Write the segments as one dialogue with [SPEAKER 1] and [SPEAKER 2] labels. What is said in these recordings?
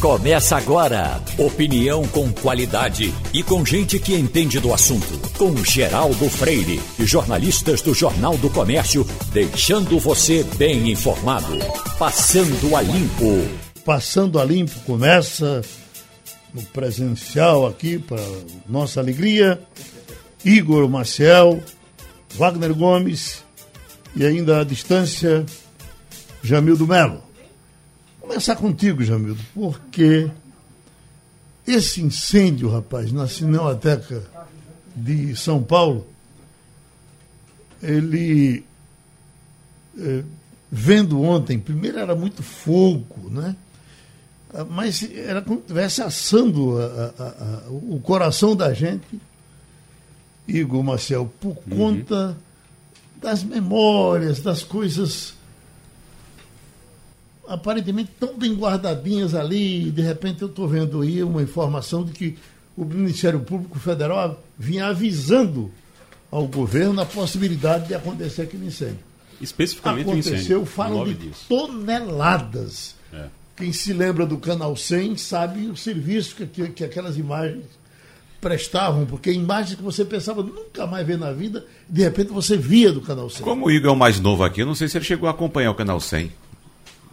[SPEAKER 1] Começa agora. Opinião com qualidade e com gente que entende do assunto. Com Geraldo Freire e jornalistas do Jornal do Comércio, deixando você bem informado. Passando a Limpo.
[SPEAKER 2] Passando a Limpo começa no presencial aqui, para nossa alegria. Igor Maciel, Wagner Gomes e ainda à distância, Jamildo Melo começar contigo, Jamildo, porque esse incêndio, rapaz, na Cinemateca de São Paulo, ele, é, vendo ontem, primeiro era muito fogo, né? Mas era como se estivesse assando a, a, a, o coração da gente, Igor Marcel, por uhum. conta das memórias, das coisas aparentemente tão bem guardadinhas ali, e de repente eu estou vendo aí uma informação de que o Ministério Público Federal vinha avisando ao governo a possibilidade de acontecer aquele incêndio.
[SPEAKER 3] Especificamente
[SPEAKER 2] Aconteceu,
[SPEAKER 3] o incêndio.
[SPEAKER 2] falam de disso. toneladas. É. Quem se lembra do Canal 100 sabe o serviço que, que, que aquelas imagens prestavam, porque imagens que você pensava nunca mais ver na vida, de repente você via do Canal 100.
[SPEAKER 3] Como o Igor é o mais novo aqui, eu não sei se ele chegou a acompanhar o Canal 100.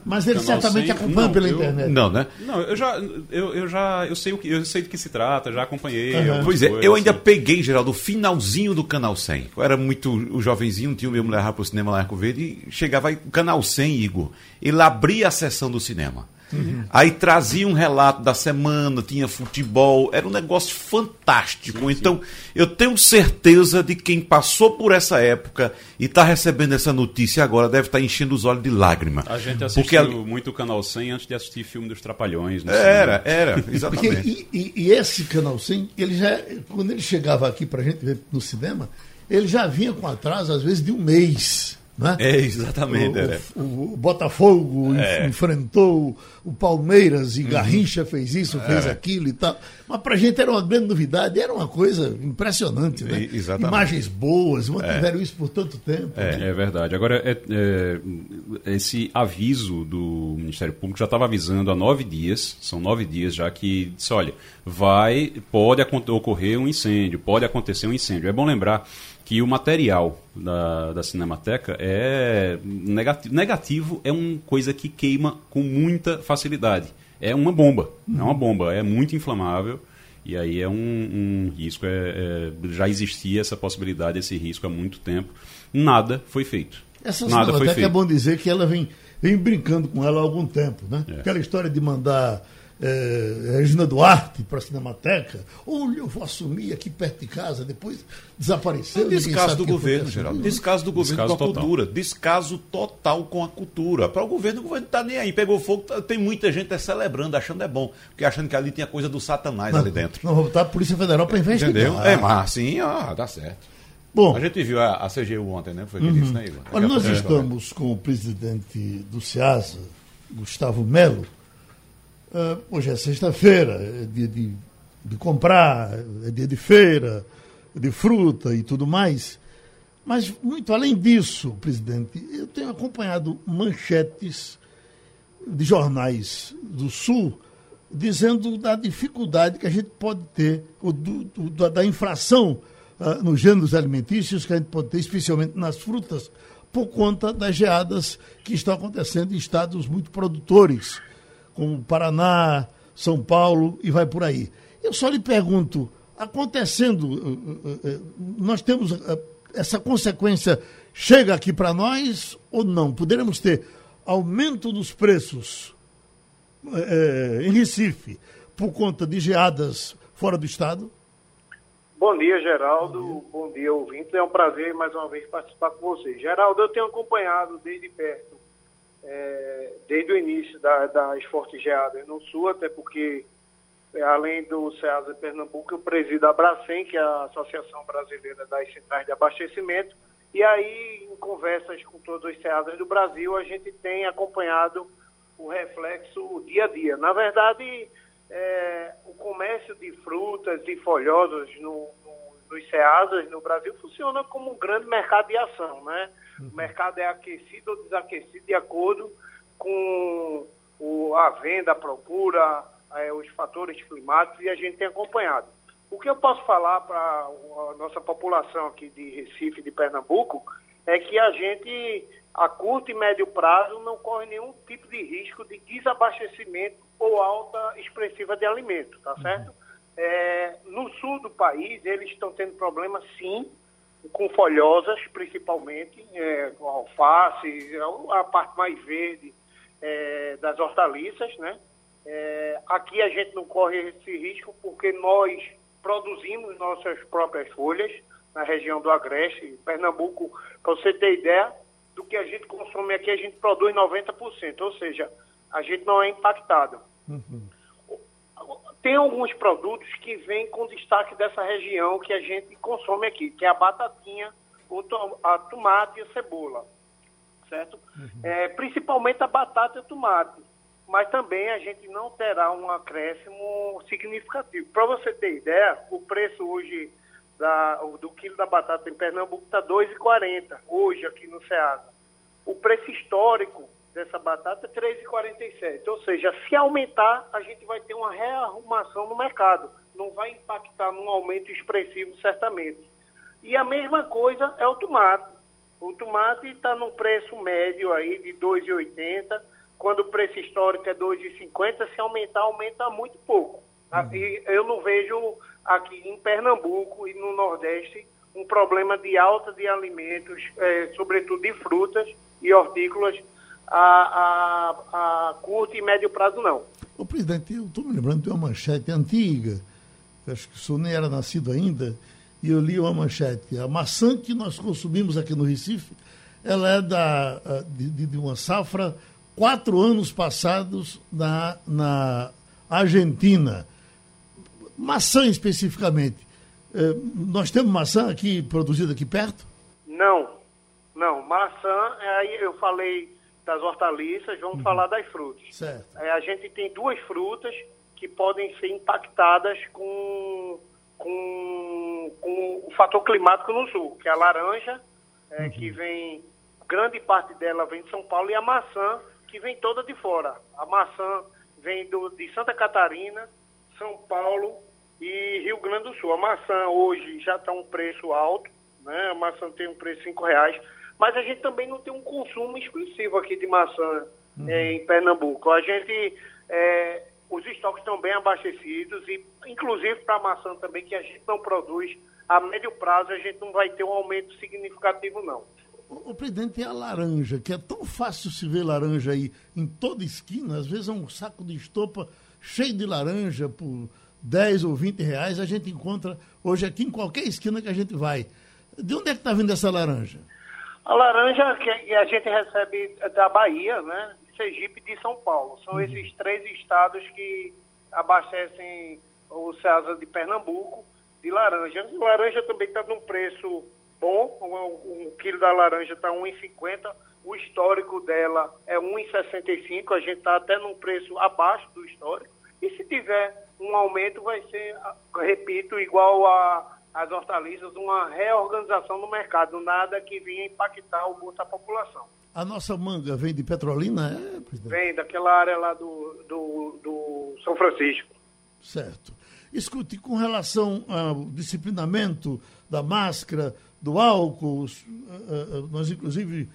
[SPEAKER 2] Mas ele certamente acompanha não, pela
[SPEAKER 3] eu,
[SPEAKER 2] internet.
[SPEAKER 3] Não, né? Não, eu já, eu, eu já eu sei o que eu sei do que se trata, já acompanhei. Uhum.
[SPEAKER 4] Pois é, eu ainda assim. peguei, Geraldo, o finalzinho do Canal 100. Eu era muito o jovenzinho, tinha o meu mulher para o cinema lá em Arco Verde e chegava aí o Canal 100, Igor. Ele abria a sessão do cinema. Uhum. Aí trazia um relato da semana, tinha futebol, era um negócio fantástico. Sim, então, sim. eu tenho certeza de quem passou por essa época e está recebendo essa notícia agora deve estar tá enchendo os olhos de lágrima.
[SPEAKER 3] A gente assistiu Porque, muito o Canal 100 antes de assistir filme dos Trapalhões.
[SPEAKER 4] Era, era, exatamente.
[SPEAKER 2] Porque, e, e, e, esse Canal 100, ele já, quando ele chegava aqui para a gente ver no cinema, ele já vinha com atraso, às vezes, de um mês. Né?
[SPEAKER 4] É, exatamente.
[SPEAKER 2] O, é. o, o Botafogo é. enfrentou o Palmeiras e uhum. Garrincha fez isso, fez é. aquilo e tal. Mas para a gente era uma grande novidade, era uma coisa impressionante. Né?
[SPEAKER 4] Exatamente.
[SPEAKER 2] Imagens boas, mantiveram é. isso por tanto tempo.
[SPEAKER 3] É,
[SPEAKER 2] né?
[SPEAKER 3] é verdade. Agora, é, esse aviso do Ministério Público já estava avisando há nove dias, são nove dias já que disse: olha, vai, pode ocorrer um incêndio, pode acontecer um incêndio. É bom lembrar que o material da, da Cinemateca é negativo. Negativo é uma coisa que queima com muita facilidade. É uma bomba, uhum. é uma bomba, é muito inflamável. E aí é um, um risco, é, é, já existia essa possibilidade, esse risco há muito tempo. Nada foi feito.
[SPEAKER 2] Essa
[SPEAKER 3] Nada
[SPEAKER 2] foi feito. é bom dizer que ela vem, vem brincando com ela há algum tempo, né? É. Aquela história de mandar é, Regina Duarte para a Cinemateca. Olha, eu vou assumir aqui perto de casa, depois desapareceu.
[SPEAKER 4] Descaso do governo, Geraldo. Descaso do governo descaso com a total. cultura. Descaso total com a cultura. Para o governo, o governo está nem aí. Pegou fogo, tá, tem muita gente é celebrando, achando é bom. Porque achando que ali tinha coisa do satanás
[SPEAKER 2] não,
[SPEAKER 4] ali dentro.
[SPEAKER 2] Não, vou botar a Polícia Federal para investigar.
[SPEAKER 4] Entendeu? É, mas sim, ah, dá certo. Bom, a gente viu a, a CGU ontem, né? Foi que uhum. disse, né, Igor?
[SPEAKER 2] Olha, nós estamos com o presidente do SEASA, Gustavo Melo, Uh, hoje é sexta-feira, é dia de, de comprar, é dia de feira, de fruta e tudo mais. Mas, muito além disso, presidente, eu tenho acompanhado manchetes de jornais do Sul dizendo da dificuldade que a gente pode ter, do, do, da infração uh, nos gêneros alimentícios que a gente pode ter, especialmente nas frutas, por conta das geadas que estão acontecendo em estados muito produtores como Paraná, São Paulo e vai por aí. Eu só lhe pergunto, acontecendo, eh, eh, eh, nós temos essa consequência chega aqui para nós ou não? Poderemos ter aumento dos preços é, em Recife por conta de geadas fora do estado?
[SPEAKER 5] Bom dia, Geraldo. Bom dia, Bom dia ouvinte. É um prazer mais uma vez participar com você. Geraldo, eu tenho acompanhado desde perto é, desde o início da, das fortes geadas no sul, até porque, é, além do CEASA Pernambuco, eu presido a Bracem, que é a Associação Brasileira das Centrais de Abastecimento, e aí, em conversas com todos os CEASAs do Brasil, a gente tem acompanhado o reflexo dia a dia. Na verdade, é, o comércio de frutas e folhosos no, no, nos CEASAs no Brasil funciona como um grande mercado de ação, né? O mercado é aquecido ou desaquecido de acordo com o, a venda, a procura, é, os fatores climáticos e a gente tem acompanhado. O que eu posso falar para a nossa população aqui de Recife, de Pernambuco, é que a gente, a curto e médio prazo, não corre nenhum tipo de risco de desabastecimento ou alta expressiva de alimento, tá certo? É, no sul do país, eles estão tendo problemas, sim, com folhosas, principalmente, é, com alface, a parte mais verde é, das hortaliças, né? É, aqui a gente não corre esse risco porque nós produzimos nossas próprias folhas na região do Agreste, Pernambuco, para você ter ideia do que a gente consome aqui, a gente produz 90%, ou seja, a gente não é impactado. Uhum. Tem alguns produtos que vêm com destaque dessa região que a gente consome aqui, que é a batatinha, a tomate e a cebola, certo? Uhum. É, principalmente a batata e o tomate, mas também a gente não terá um acréscimo significativo. Para você ter ideia, o preço hoje da, do quilo da batata em Pernambuco está R$ 2,40, hoje aqui no Ceasa. O preço histórico dessa batata é R$ 3,47. Ou seja, se aumentar, a gente vai ter uma rearrumação no mercado. Não vai impactar num aumento expressivo, certamente. E a mesma coisa é o tomate. O tomate está num preço médio aí de R$ 2,80. Quando o preço histórico é R$ 2,50, se aumentar, aumenta muito pouco. Uhum. E eu não vejo aqui em Pernambuco e no Nordeste um problema de alta de alimentos, é, sobretudo de frutas e hortícolas, a, a, a curto e médio prazo, não.
[SPEAKER 2] O presidente, eu estou me lembrando de uma manchete antiga, acho que o senhor nem era nascido ainda, e eu li uma manchete. A maçã que nós consumimos aqui no Recife, ela é da, de, de uma safra quatro anos passados na, na Argentina. Maçã especificamente. É, nós temos maçã aqui produzida aqui perto?
[SPEAKER 5] Não, não. Maçã, aí eu falei das hortaliças, vamos uhum. falar das frutas. É, a gente tem duas frutas que podem ser impactadas com, com, com o fator climático no sul, que é a laranja, é, uhum. que vem, grande parte dela vem de São Paulo, e a maçã, que vem toda de fora. A maçã vem do, de Santa Catarina, São Paulo e Rio Grande do Sul. A maçã hoje já está um preço alto, né? a maçã tem um preço de 5 reais mas a gente também não tem um consumo exclusivo aqui de maçã uhum. é, em Pernambuco. A gente, é, os estoques estão bem abastecidos e, inclusive, para a maçã também, que a gente não produz, a médio prazo a gente não vai ter um aumento significativo, não.
[SPEAKER 2] O, o presidente tem a laranja, que é tão fácil se ver laranja aí em toda esquina, às vezes é um saco de estopa cheio de laranja por 10 ou 20 reais, a gente encontra hoje aqui em qualquer esquina que a gente vai. De onde é que está vindo essa laranja?
[SPEAKER 5] A laranja que a gente recebe da Bahia, né, Sergipe e de São Paulo. São uhum. esses três estados que abastecem o Ceasa de Pernambuco de laranja. A laranja também está num preço bom, um, um quilo da laranja está 1,50, o histórico dela é 1,65, a gente está até num preço abaixo do histórico. E se tiver um aumento, vai ser, repito, igual a as hortaliças uma reorganização no mercado, nada que vinha impactar o bolso da população.
[SPEAKER 2] A nossa manga vem de Petrolina, é,
[SPEAKER 5] presidente? Vem daquela área lá do, do, do São Francisco.
[SPEAKER 2] Certo. Escute, com relação ao disciplinamento da máscara, do álcool, eh, eh, nós inclusive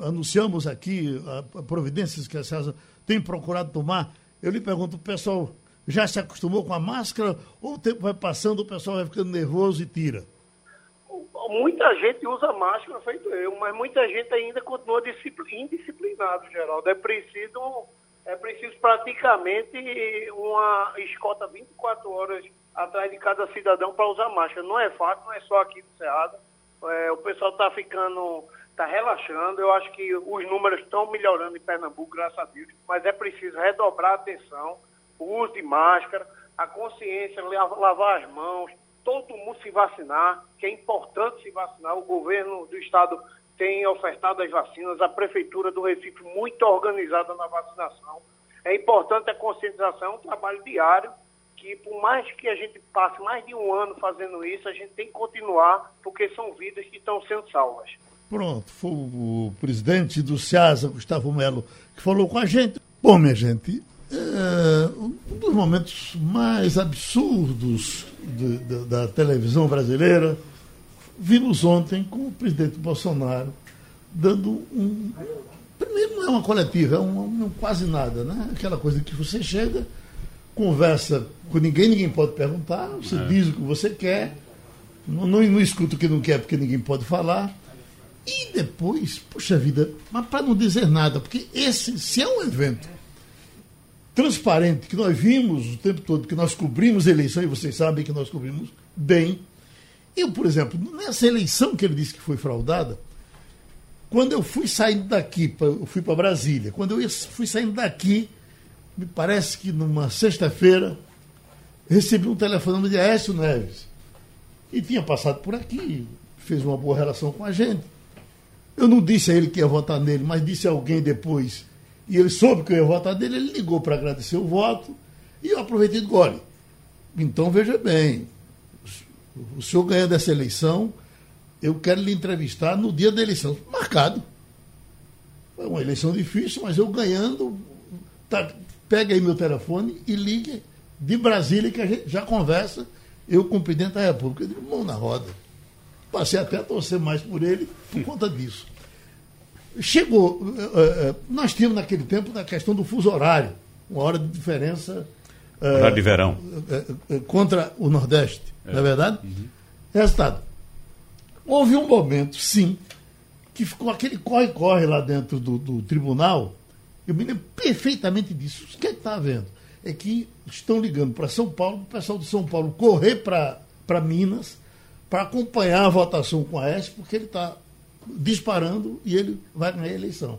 [SPEAKER 2] anunciamos aqui a providências que a César tem procurado tomar. Eu lhe pergunto, pessoal, já se acostumou com a máscara ou o tempo vai passando, o pessoal vai ficando nervoso e tira?
[SPEAKER 5] Muita gente usa máscara, feito eu, mas muita gente ainda continua indisciplinado, Geraldo. É preciso, é preciso praticamente uma escota 24 horas atrás de cada cidadão para usar máscara. Não é fácil, não é só aqui no Cerrado. É, o pessoal está ficando, está relaxando. Eu acho que os números estão melhorando em Pernambuco, graças a Deus, mas é preciso redobrar a atenção o uso de máscara, a consciência, lavar as mãos, todo mundo se vacinar, que é importante se vacinar. O governo do estado tem ofertado as vacinas, a prefeitura do Recife muito organizada na vacinação. É importante a conscientização, um trabalho diário, que por mais que a gente passe mais de um ano fazendo isso, a gente tem que continuar, porque são vidas que estão sendo salvas.
[SPEAKER 2] Pronto, foi o presidente do SEASA, Gustavo Melo, que falou com a gente. Bom, minha gente, uh, um dos momentos mais absurdos de, de, da televisão brasileira, vimos ontem com o presidente Bolsonaro dando um. Primeiro, não é uma coletiva, é um, um, quase nada, né? Aquela coisa que você chega, conversa com ninguém, ninguém pode perguntar, você é. diz o que você quer, não, não, não escuta o que não quer porque ninguém pode falar. E depois, puxa vida, mas para não dizer nada, porque esse, se é um evento transparente que nós vimos o tempo todo, que nós cobrimos a eleição, e vocês sabem que nós cobrimos bem. Eu, por exemplo, nessa eleição que ele disse que foi fraudada, quando eu fui saindo daqui, eu fui para Brasília, quando eu fui saindo daqui, me parece que numa sexta-feira, recebi um telefonema de Aécio Neves. E tinha passado por aqui, fez uma boa relação com a gente. Eu não disse a ele que ia votar nele, mas disse a alguém depois e ele soube que eu ia votar dele, ele ligou para agradecer o voto e eu aproveitei do gole. Então, veja bem, o senhor ganhando essa eleição, eu quero lhe entrevistar no dia da eleição, marcado. É uma eleição difícil, mas eu ganhando, tá, pega aí meu telefone e ligue de Brasília, que a gente já conversa, eu com o presidente da República. Eu digo, mão na roda. Passei até a torcer mais por ele por conta disso. Chegou, uh, uh, nós tínhamos naquele tempo a questão do fuso horário, uma hora de diferença.
[SPEAKER 4] Uh, horário de verão.
[SPEAKER 2] contra o Nordeste, é. não é verdade? Uhum. Resultado. Houve um momento, sim, que ficou aquele corre-corre lá dentro do, do, tribunal. Eu me lembro perfeitamente disso. O que é está havendo? É que estão ligando para São Paulo, o pessoal de São Paulo correr para Minas para acompanhar a votação com a S, porque ele está disparando e ele vai ganhar a eleição.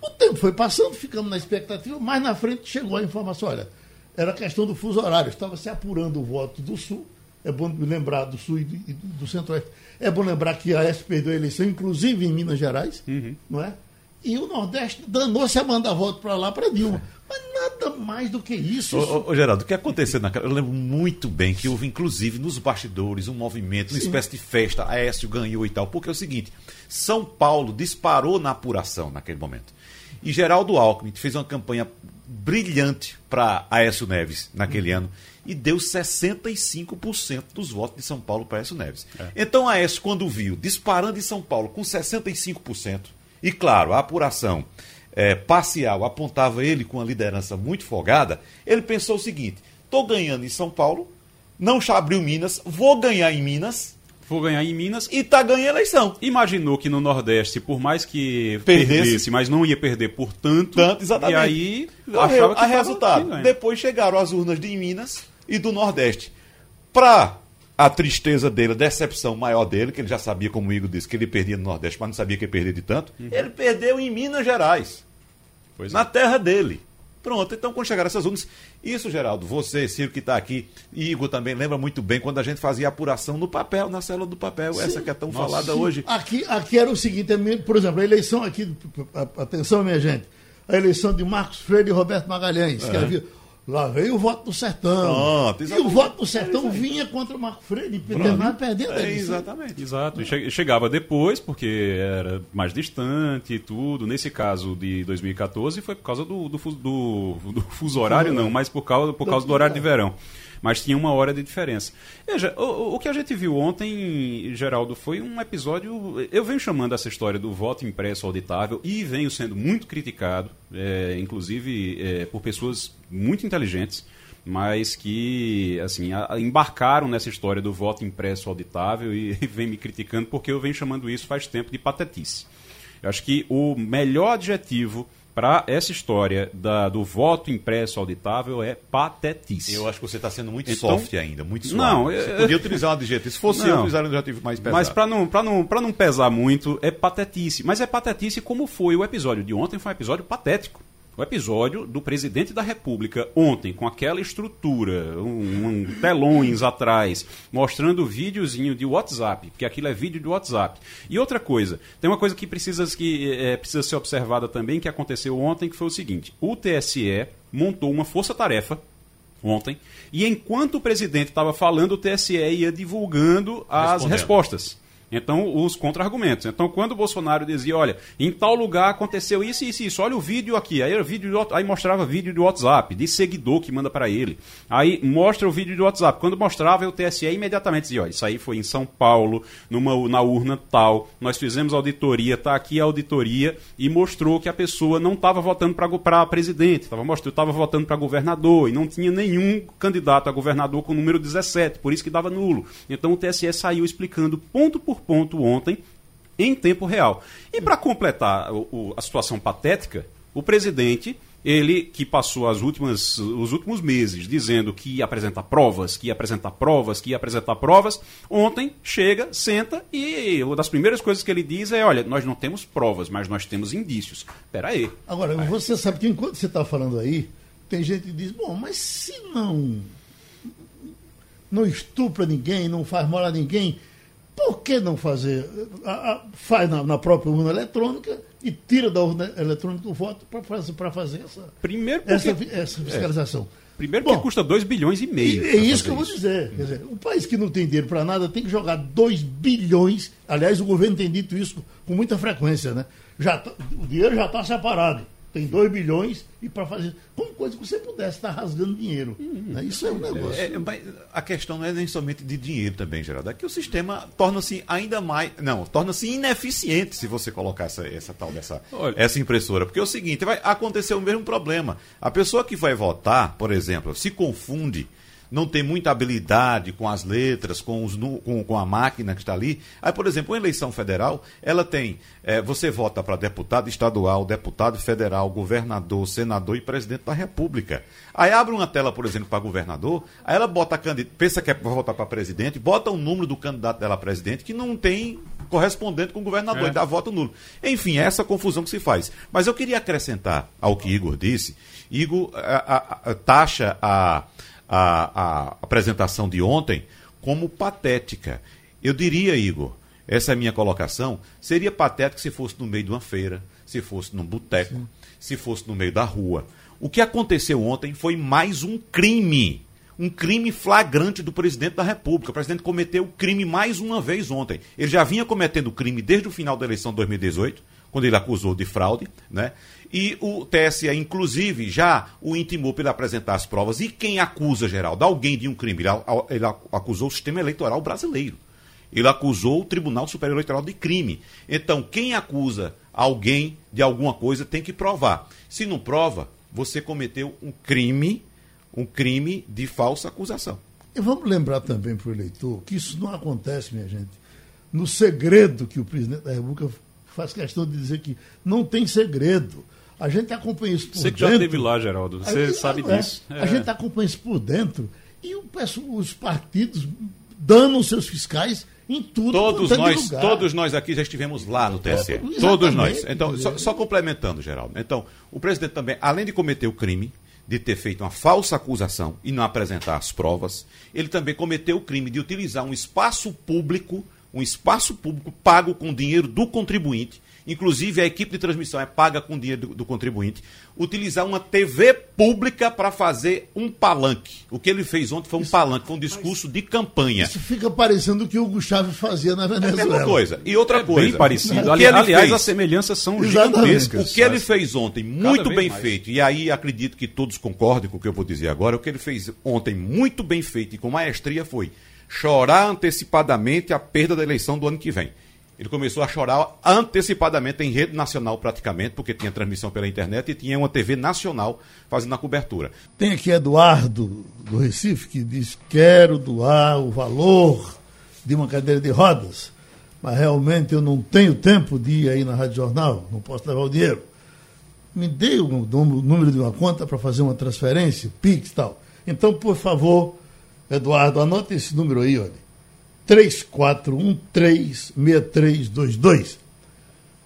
[SPEAKER 2] O tempo foi passando, ficamos na expectativa, mais na frente chegou a informação, olha, era questão do fuso horário, estava se apurando o voto do Sul, é bom lembrar do Sul e do Centro-Oeste, é bom lembrar que a S perdeu a eleição, inclusive em Minas Gerais, uhum. não é? E o Nordeste danou-se a mandar voto para lá, para Dilma. Mas nada mais do que isso.
[SPEAKER 4] Ô, ô, Geraldo, o que aconteceu naquela. Eu lembro muito bem que houve, inclusive, nos bastidores, um movimento, uma Sim. espécie de festa, a Aécio ganhou e tal. Porque é o seguinte: São Paulo disparou na apuração naquele momento. E Geraldo Alckmin fez uma campanha brilhante para Aécio Neves naquele uhum. ano e deu 65% dos votos de São Paulo para Aécio Neves. É. Então Aécio, quando viu disparando em São Paulo com 65%, e claro, a apuração é, parcial apontava ele com uma liderança muito folgada, ele pensou o seguinte: estou ganhando em São Paulo, não abriu Minas, vou ganhar em Minas.
[SPEAKER 3] Vou ganhar em Minas.
[SPEAKER 4] E tá ganhando a eleição.
[SPEAKER 3] Imaginou que no Nordeste, por mais que perdesse, perdesse mas não ia perder por tanto.
[SPEAKER 4] Tanto, exatamente.
[SPEAKER 3] E aí
[SPEAKER 4] Correu achava que a resultado. Depois chegaram as urnas de Minas e do Nordeste. Para a tristeza dele, a decepção maior dele, que ele já sabia, como o Igor disse, que ele perdia no Nordeste, mas não sabia que ele perdia de tanto, uhum. ele perdeu em Minas Gerais. Pois na é. terra dele. Pronto, então quando chegaram essas urnas, isso, Geraldo, você, Ciro, que está aqui, Igor também lembra muito bem quando a gente fazia apuração no papel, na célula do papel, sim. essa que é tão Nossa, falada sim. hoje.
[SPEAKER 2] Aqui, aqui era o seguinte, é por exemplo, a eleição aqui, atenção minha gente, a eleição de Marcos Freire e Roberto Magalhães, é. que havia Lá veio o voto do sertão. Pronto, e o voto do sertão é vinha contra o Marco Freire, terminava perdendo
[SPEAKER 3] é, Exatamente. Exato. E chegava depois, porque era mais distante e tudo. Nesse caso de 2014 foi por causa do, do, do, do fuso horário, não, mas por causa, por causa do horário de verão mas tinha uma hora de diferença. Veja, o, o que a gente viu ontem, Geraldo, foi um episódio. Eu venho chamando essa história do voto impresso auditável e venho sendo muito criticado, é, inclusive é, por pessoas muito inteligentes mas que assim embarcaram nessa história do voto impresso auditável e, e vem me criticando porque eu venho chamando isso faz tempo de patetice. Eu acho que o melhor adjetivo para essa história da, do voto impresso auditável é patetice.
[SPEAKER 4] Eu acho que você está sendo muito então, soft ainda, muito suave. Não, você eu, podia utilizar um adjetivo. Se fosse não, eu utilizar um adjetivo mais pesado.
[SPEAKER 3] Mas para não, não, não pesar muito, é patetice. Mas é patetice como foi o episódio de ontem, foi um episódio patético o episódio do presidente da República ontem, com aquela estrutura, um, um telões atrás, mostrando videozinho de WhatsApp, porque aquilo é vídeo de WhatsApp. E outra coisa, tem uma coisa que precisa, que, é, precisa ser observada também, que aconteceu ontem, que foi o seguinte: o TSE montou uma força-tarefa ontem, e enquanto o presidente estava falando, o TSE ia divulgando as respostas. Então, os contra-argumentos. Então, quando o Bolsonaro dizia, olha, em tal lugar aconteceu isso, isso, isso, olha o vídeo aqui. Aí, vídeo de, aí mostrava vídeo de WhatsApp, de seguidor que manda para ele. Aí mostra o vídeo de WhatsApp. Quando mostrava, o TSE imediatamente dizia, olha, isso aí foi em São Paulo, numa, na urna tal, nós fizemos auditoria, tá aqui a auditoria, e mostrou que a pessoa não estava votando para presidente, estava votando para governador, e não tinha nenhum candidato a governador com o número 17, por isso que dava nulo. Então o TSE saiu explicando ponto por ponto ontem, em tempo real. E para completar o, o, a situação patética, o presidente, ele que passou as últimas, os últimos meses dizendo que ia apresentar provas, que ia apresentar provas, que ia apresentar provas, ontem chega, senta e uma das primeiras coisas que ele diz é: olha, nós não temos provas, mas nós temos indícios. Espera aí.
[SPEAKER 2] Agora, você sabe que enquanto você está falando aí, tem gente que diz: bom, mas se não. não estupra ninguém, não faz mal a ninguém por que não fazer? A, a, faz na, na, própria urna eletrônica e tira da urna eletrônica o voto para fazer, fazer essa,
[SPEAKER 3] Primeiro
[SPEAKER 2] porque, essa, essa fiscalização.
[SPEAKER 3] É. Primeiro porque Bom, custa 2 bilhões e meio.
[SPEAKER 2] é isso que eu vou dizer. Quer dizer, um país que não tem dinheiro para nada tem que jogar 2 bilhões. Aliás, o governo tem dito isso com muita frequência, né? Já tá, o dinheiro já está separado tem 2 bilhões e para fazer. Como coisa que você pudesse estar rasgando dinheiro. Uhum. Né? Isso é um negócio. É,
[SPEAKER 4] é, a questão não é nem somente de dinheiro também, Geraldo. É que o sistema torna-se ainda mais. Não, torna-se ineficiente se você colocar essa, essa tal dessa essa impressora. Porque é o seguinte, vai acontecer o mesmo problema. A pessoa que vai votar, por exemplo, se confunde não tem muita habilidade com as letras, com, os, com, com a máquina que está ali. Aí, por exemplo, uma eleição federal, ela tem. É, você vota para deputado estadual, deputado federal, governador, senador e presidente da República. Aí abre uma tela, por exemplo, para governador, aí ela bota candidato, pensa que é para votar para presidente, bota o número do candidato dela a presidente que não tem correspondente com o governador, é. e dá voto nulo. Enfim, é essa confusão que se faz. Mas eu queria acrescentar ao que Igor disse. Igor a, a, a, taxa a a, a apresentação de ontem como patética. Eu diria, Igor, essa é a minha colocação, seria patético se fosse no meio de uma feira, se fosse num boteco, se fosse no meio da rua. O que aconteceu ontem foi mais um crime. Um crime flagrante do presidente da República. O presidente cometeu crime mais uma vez ontem. Ele já vinha cometendo crime desde o final da eleição de 2018, quando ele acusou de fraude, né? E o TSE, inclusive, já o intimou para ele apresentar as provas. E quem acusa, Geraldo, alguém de um crime? Ele, acusou o sistema eleitoral brasileiro. Ele acusou o Tribunal Superior Eleitoral de crime. Então, quem acusa alguém de alguma coisa tem que provar. Se não prova, você cometeu um crime, um crime de falsa acusação.
[SPEAKER 2] E vamos lembrar também para o eleitor que isso não acontece, minha gente, no segredo que o presidente da República faz questão de dizer que não tem segredo. A gente acompanha isso por
[SPEAKER 3] Você
[SPEAKER 2] dentro. Você
[SPEAKER 3] já esteve lá, Geraldo. Você Aí, sabe é, disso.
[SPEAKER 2] É. A gente acompanha isso por dentro e o, os partidos dando os seus fiscais em tudo.
[SPEAKER 4] Todos nós, todos nós aqui já estivemos lá no TSE. É, todos nós. Então, só, só, complementando, Geraldo. Então, o presidente também, além de cometer o crime de ter feito uma falsa acusação e não apresentar as provas, ele também cometeu o crime de utilizar um espaço público, um espaço público pago com dinheiro do contribuinte inclusive a equipe de transmissão é paga com dinheiro do, do contribuinte, utilizar uma TV pública para fazer um palanque. O que ele fez ontem foi um isso, palanque, foi um discurso de campanha.
[SPEAKER 2] Isso fica parecendo o que o Gustavo fazia na Venezuela. É a
[SPEAKER 4] mesma coisa. E outra
[SPEAKER 3] é
[SPEAKER 4] coisa.
[SPEAKER 3] Bem parecido. Ali, aliás, fez, as semelhanças são gigantescas.
[SPEAKER 4] O que ele fez ontem, muito bem mais. feito, e aí acredito que todos concordem com o que eu vou dizer agora, o que ele fez ontem, muito bem feito e com maestria, foi chorar antecipadamente a perda da eleição do ano que vem. Ele começou a chorar antecipadamente em rede nacional, praticamente, porque tinha transmissão pela internet e tinha uma TV nacional fazendo a cobertura.
[SPEAKER 2] Tem aqui Eduardo do Recife que diz: Quero doar o valor de uma cadeira de rodas, mas realmente eu não tenho tempo de ir aí na Rádio Jornal, não posso levar o dinheiro. Me dê o número de uma conta para fazer uma transferência, Pix e tal. Então, por favor, Eduardo, anote esse número aí, olha. 34136322.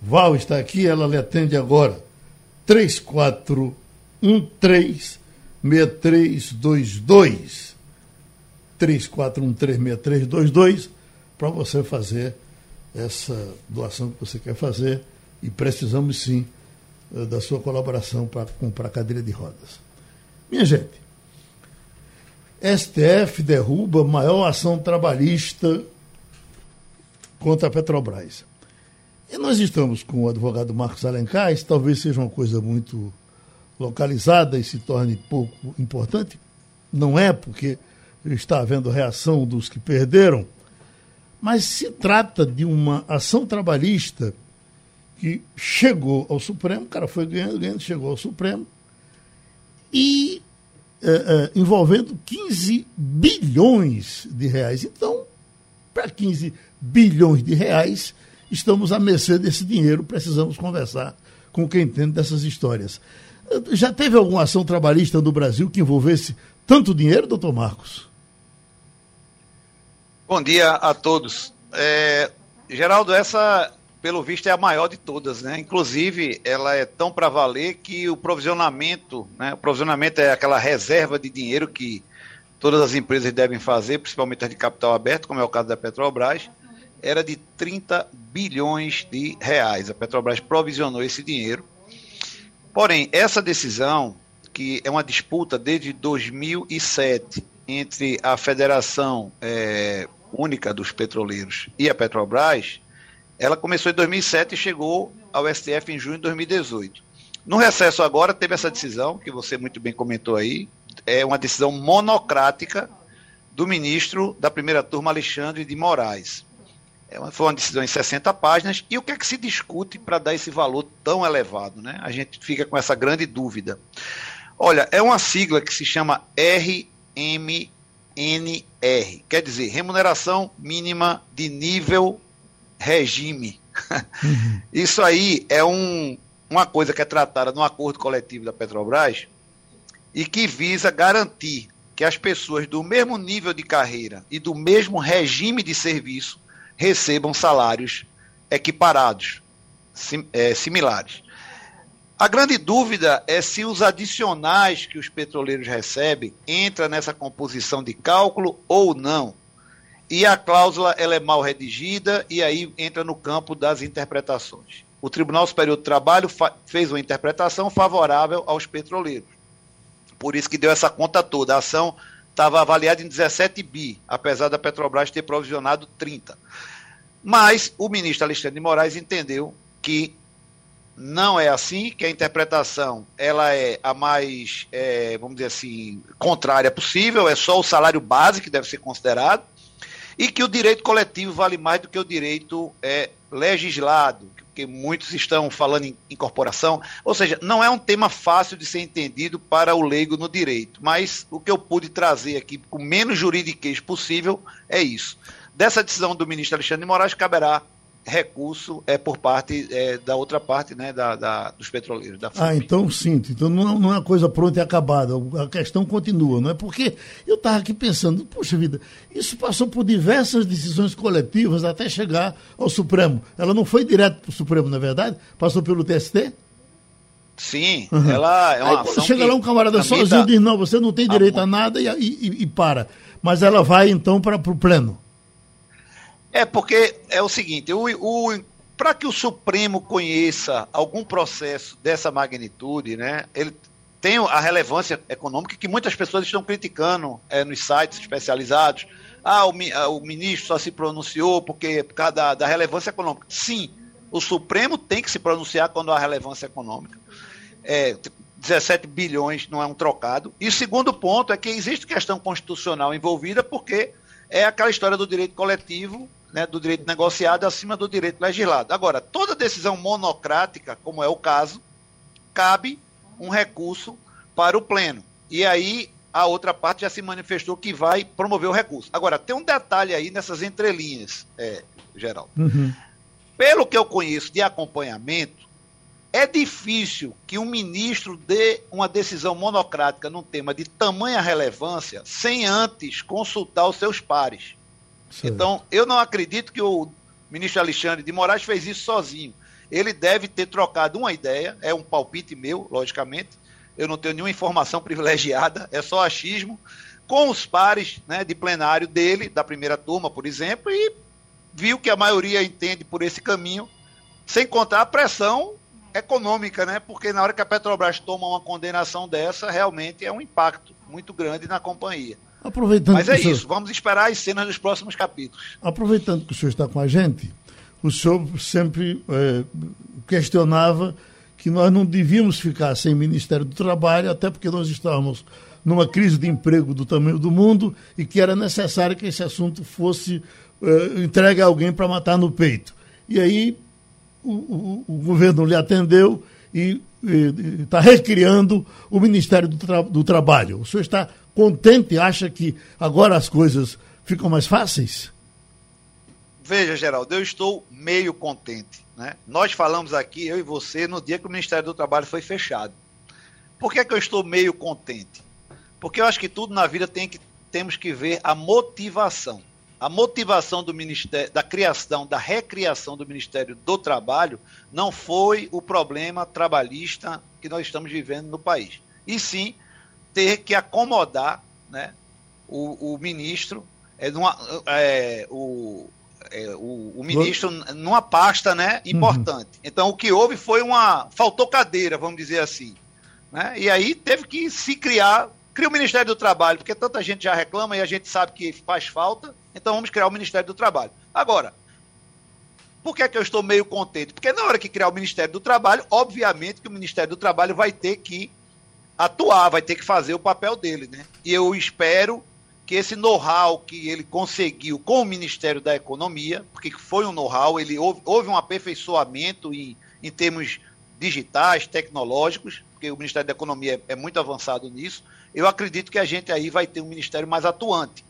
[SPEAKER 2] Val está aqui, ela lhe atende agora. 34136322. 34136322 para você fazer essa doação que você quer fazer e precisamos sim eh, da sua colaboração para comprar cadeira de rodas. Minha gente, STF derruba maior ação trabalhista contra a Petrobras. E nós estamos com o advogado Marcos Alencar, isso talvez seja uma coisa muito localizada e se torne pouco importante. Não é, porque está havendo reação dos que perderam, mas se trata de uma ação trabalhista que chegou ao Supremo, o cara foi ganhando, ganhando, chegou ao Supremo, e é, é, envolvendo 15 bilhões de reais. Então, para 15 bilhões de reais, estamos à mercê desse dinheiro, precisamos conversar com quem entende dessas histórias. Já teve alguma ação trabalhista no Brasil que envolvesse tanto dinheiro, doutor Marcos?
[SPEAKER 6] Bom dia a todos. É, Geraldo, essa, pelo visto, é a maior de todas, né? Inclusive, ela é tão para valer que o provisionamento, né? O provisionamento é aquela reserva de dinheiro que todas as empresas devem fazer, principalmente as de capital aberto, como é o caso da Petrobras era de 30 bilhões de reais. A Petrobras provisionou esse dinheiro. Porém, essa decisão, que é uma disputa desde 2007 entre a Federação é, Única dos Petroleiros e a Petrobras, ela começou em 2007 e chegou ao STF em junho de 2018. No recesso agora teve essa decisão, que você muito bem comentou aí, é uma decisão monocrática do ministro da primeira turma, Alexandre de Moraes. É foi uma decisão em 60 páginas. E o que é que se discute para dar esse valor tão elevado? Né? A gente fica com essa grande dúvida. Olha, é uma sigla que se chama RMNR, quer dizer, remuneração mínima de nível regime. Uhum. Isso aí é um, uma coisa que é tratada no acordo coletivo da Petrobras e que visa garantir que as pessoas do mesmo nível de carreira e do mesmo regime de serviço recebam salários equiparados, sim, é, similares. A grande dúvida é se os adicionais que os petroleiros recebem entra nessa composição de cálculo ou não. E a cláusula ela é mal redigida e aí entra no campo das interpretações. O Tribunal Superior do Trabalho fez uma interpretação favorável aos petroleiros. Por isso que deu essa conta toda. A ação estava avaliado em 17 bi, apesar da Petrobras ter provisionado 30. Mas o ministro Alexandre de Moraes entendeu que não é assim, que a interpretação ela é a mais, é, vamos dizer assim, contrária possível, é só o salário base que deve ser considerado, e que o direito coletivo vale mais do que o direito é, legislado, porque muitos estão falando em incorporação, ou seja, não é um tema fácil de ser entendido para o leigo no direito, mas o que eu pude trazer aqui com menos juridiquês possível é isso. Dessa decisão do ministro Alexandre de Moraes caberá recurso é por parte é, da outra parte, né, da, da dos petroleiros. Da
[SPEAKER 2] ah, então sinto. Então não, não é uma coisa pronta e acabada. A questão continua, não é? Porque eu estava aqui pensando, poxa vida, isso passou por diversas decisões coletivas até chegar ao Supremo. Ela não foi direto para o Supremo, na é verdade? Passou pelo TST?
[SPEAKER 6] Sim, uhum. ela é uma
[SPEAKER 2] Aí, quando chega lá um camarada sozinho e diz, não, você não tem direito a, a nada e, e, e para. Mas ela vai então para o pleno.
[SPEAKER 6] É, porque é o seguinte, o, o para que o Supremo conheça algum processo dessa magnitude, né, ele tem a relevância econômica que muitas pessoas estão criticando é, nos sites especializados. Ah, o, o, ministro só se pronunciou porque por causa da, da, relevância econômica. Sim, o Supremo tem que se pronunciar quando há relevância econômica. É, 17 bilhões não é um trocado. E o segundo ponto é que existe questão constitucional envolvida porque é aquela história do direito coletivo né, do direito negociado acima do direito legislado. Agora, toda decisão monocrática, como é o caso, cabe um recurso para o pleno. E aí a outra parte já se manifestou que vai promover o recurso. Agora, tem um detalhe aí nessas entrelinhas, é, Geraldo. Uhum. Pelo que eu conheço de acompanhamento, é difícil que um ministro dê uma decisão monocrática num tema de tamanha relevância sem antes consultar os seus pares. Então, eu não acredito que o ministro Alexandre de Moraes fez isso sozinho. Ele deve ter trocado uma ideia, é um palpite meu, logicamente. Eu não tenho nenhuma informação privilegiada, é só achismo, com os pares né, de plenário dele, da primeira turma, por exemplo, e viu que a maioria entende por esse caminho, sem contar a pressão econômica, né? Porque na hora que a Petrobras toma uma condenação dessa, realmente é um impacto muito grande na companhia.
[SPEAKER 2] Aproveitando
[SPEAKER 6] Mas é
[SPEAKER 2] senhor,
[SPEAKER 6] isso, vamos esperar as cenas dos próximos capítulos.
[SPEAKER 2] Aproveitando que o senhor está com a gente, o senhor sempre é, questionava que nós não devíamos ficar sem Ministério do Trabalho, até porque nós estávamos numa crise de emprego do tamanho do mundo e que era necessário que esse assunto fosse é, entregue a alguém para matar no peito. E aí o, o, o governo lhe atendeu e está recriando o Ministério do, Tra do, Trabalho. O senhor está contente? Acha que agora as coisas ficam mais fáceis?
[SPEAKER 6] Veja, Geraldo, eu estou meio contente. Né? Nós falamos aqui, eu e você, no dia que o Ministério do Trabalho foi fechado. Por que, é que eu estou meio contente? Porque eu acho que tudo na vida tem que, temos que ver a motivação a motivação do ministério, da criação, da recriação do Ministério do Trabalho não foi o problema trabalhista que nós estamos vivendo no país. E sim ter que acomodar né, o, o ministro, é, numa, é, o, é, o, o, ministro numa pasta né, uhum. importante. Uhum. Então o que houve foi uma. faltou cadeira, vamos dizer assim. Né? E aí teve que se criar. Cria o Ministério do Trabalho, porque tanta gente já reclama e a gente sabe que faz falta então vamos criar o Ministério do Trabalho. Agora, por que, é que eu estou meio contente? Porque na hora que criar o Ministério do Trabalho, obviamente que o Ministério do Trabalho vai ter que atuar, vai ter que fazer o papel dele, né? E eu espero que esse know-how que ele conseguiu com o Ministério da Economia, porque foi um know-how, ele houve, houve, um aperfeiçoamento em, em termos digitais, tecnológicos, porque o Ministério da Economia é, é muito avançado nisso. Eu acredito que a gente aí vai ter um ministério mais atuante.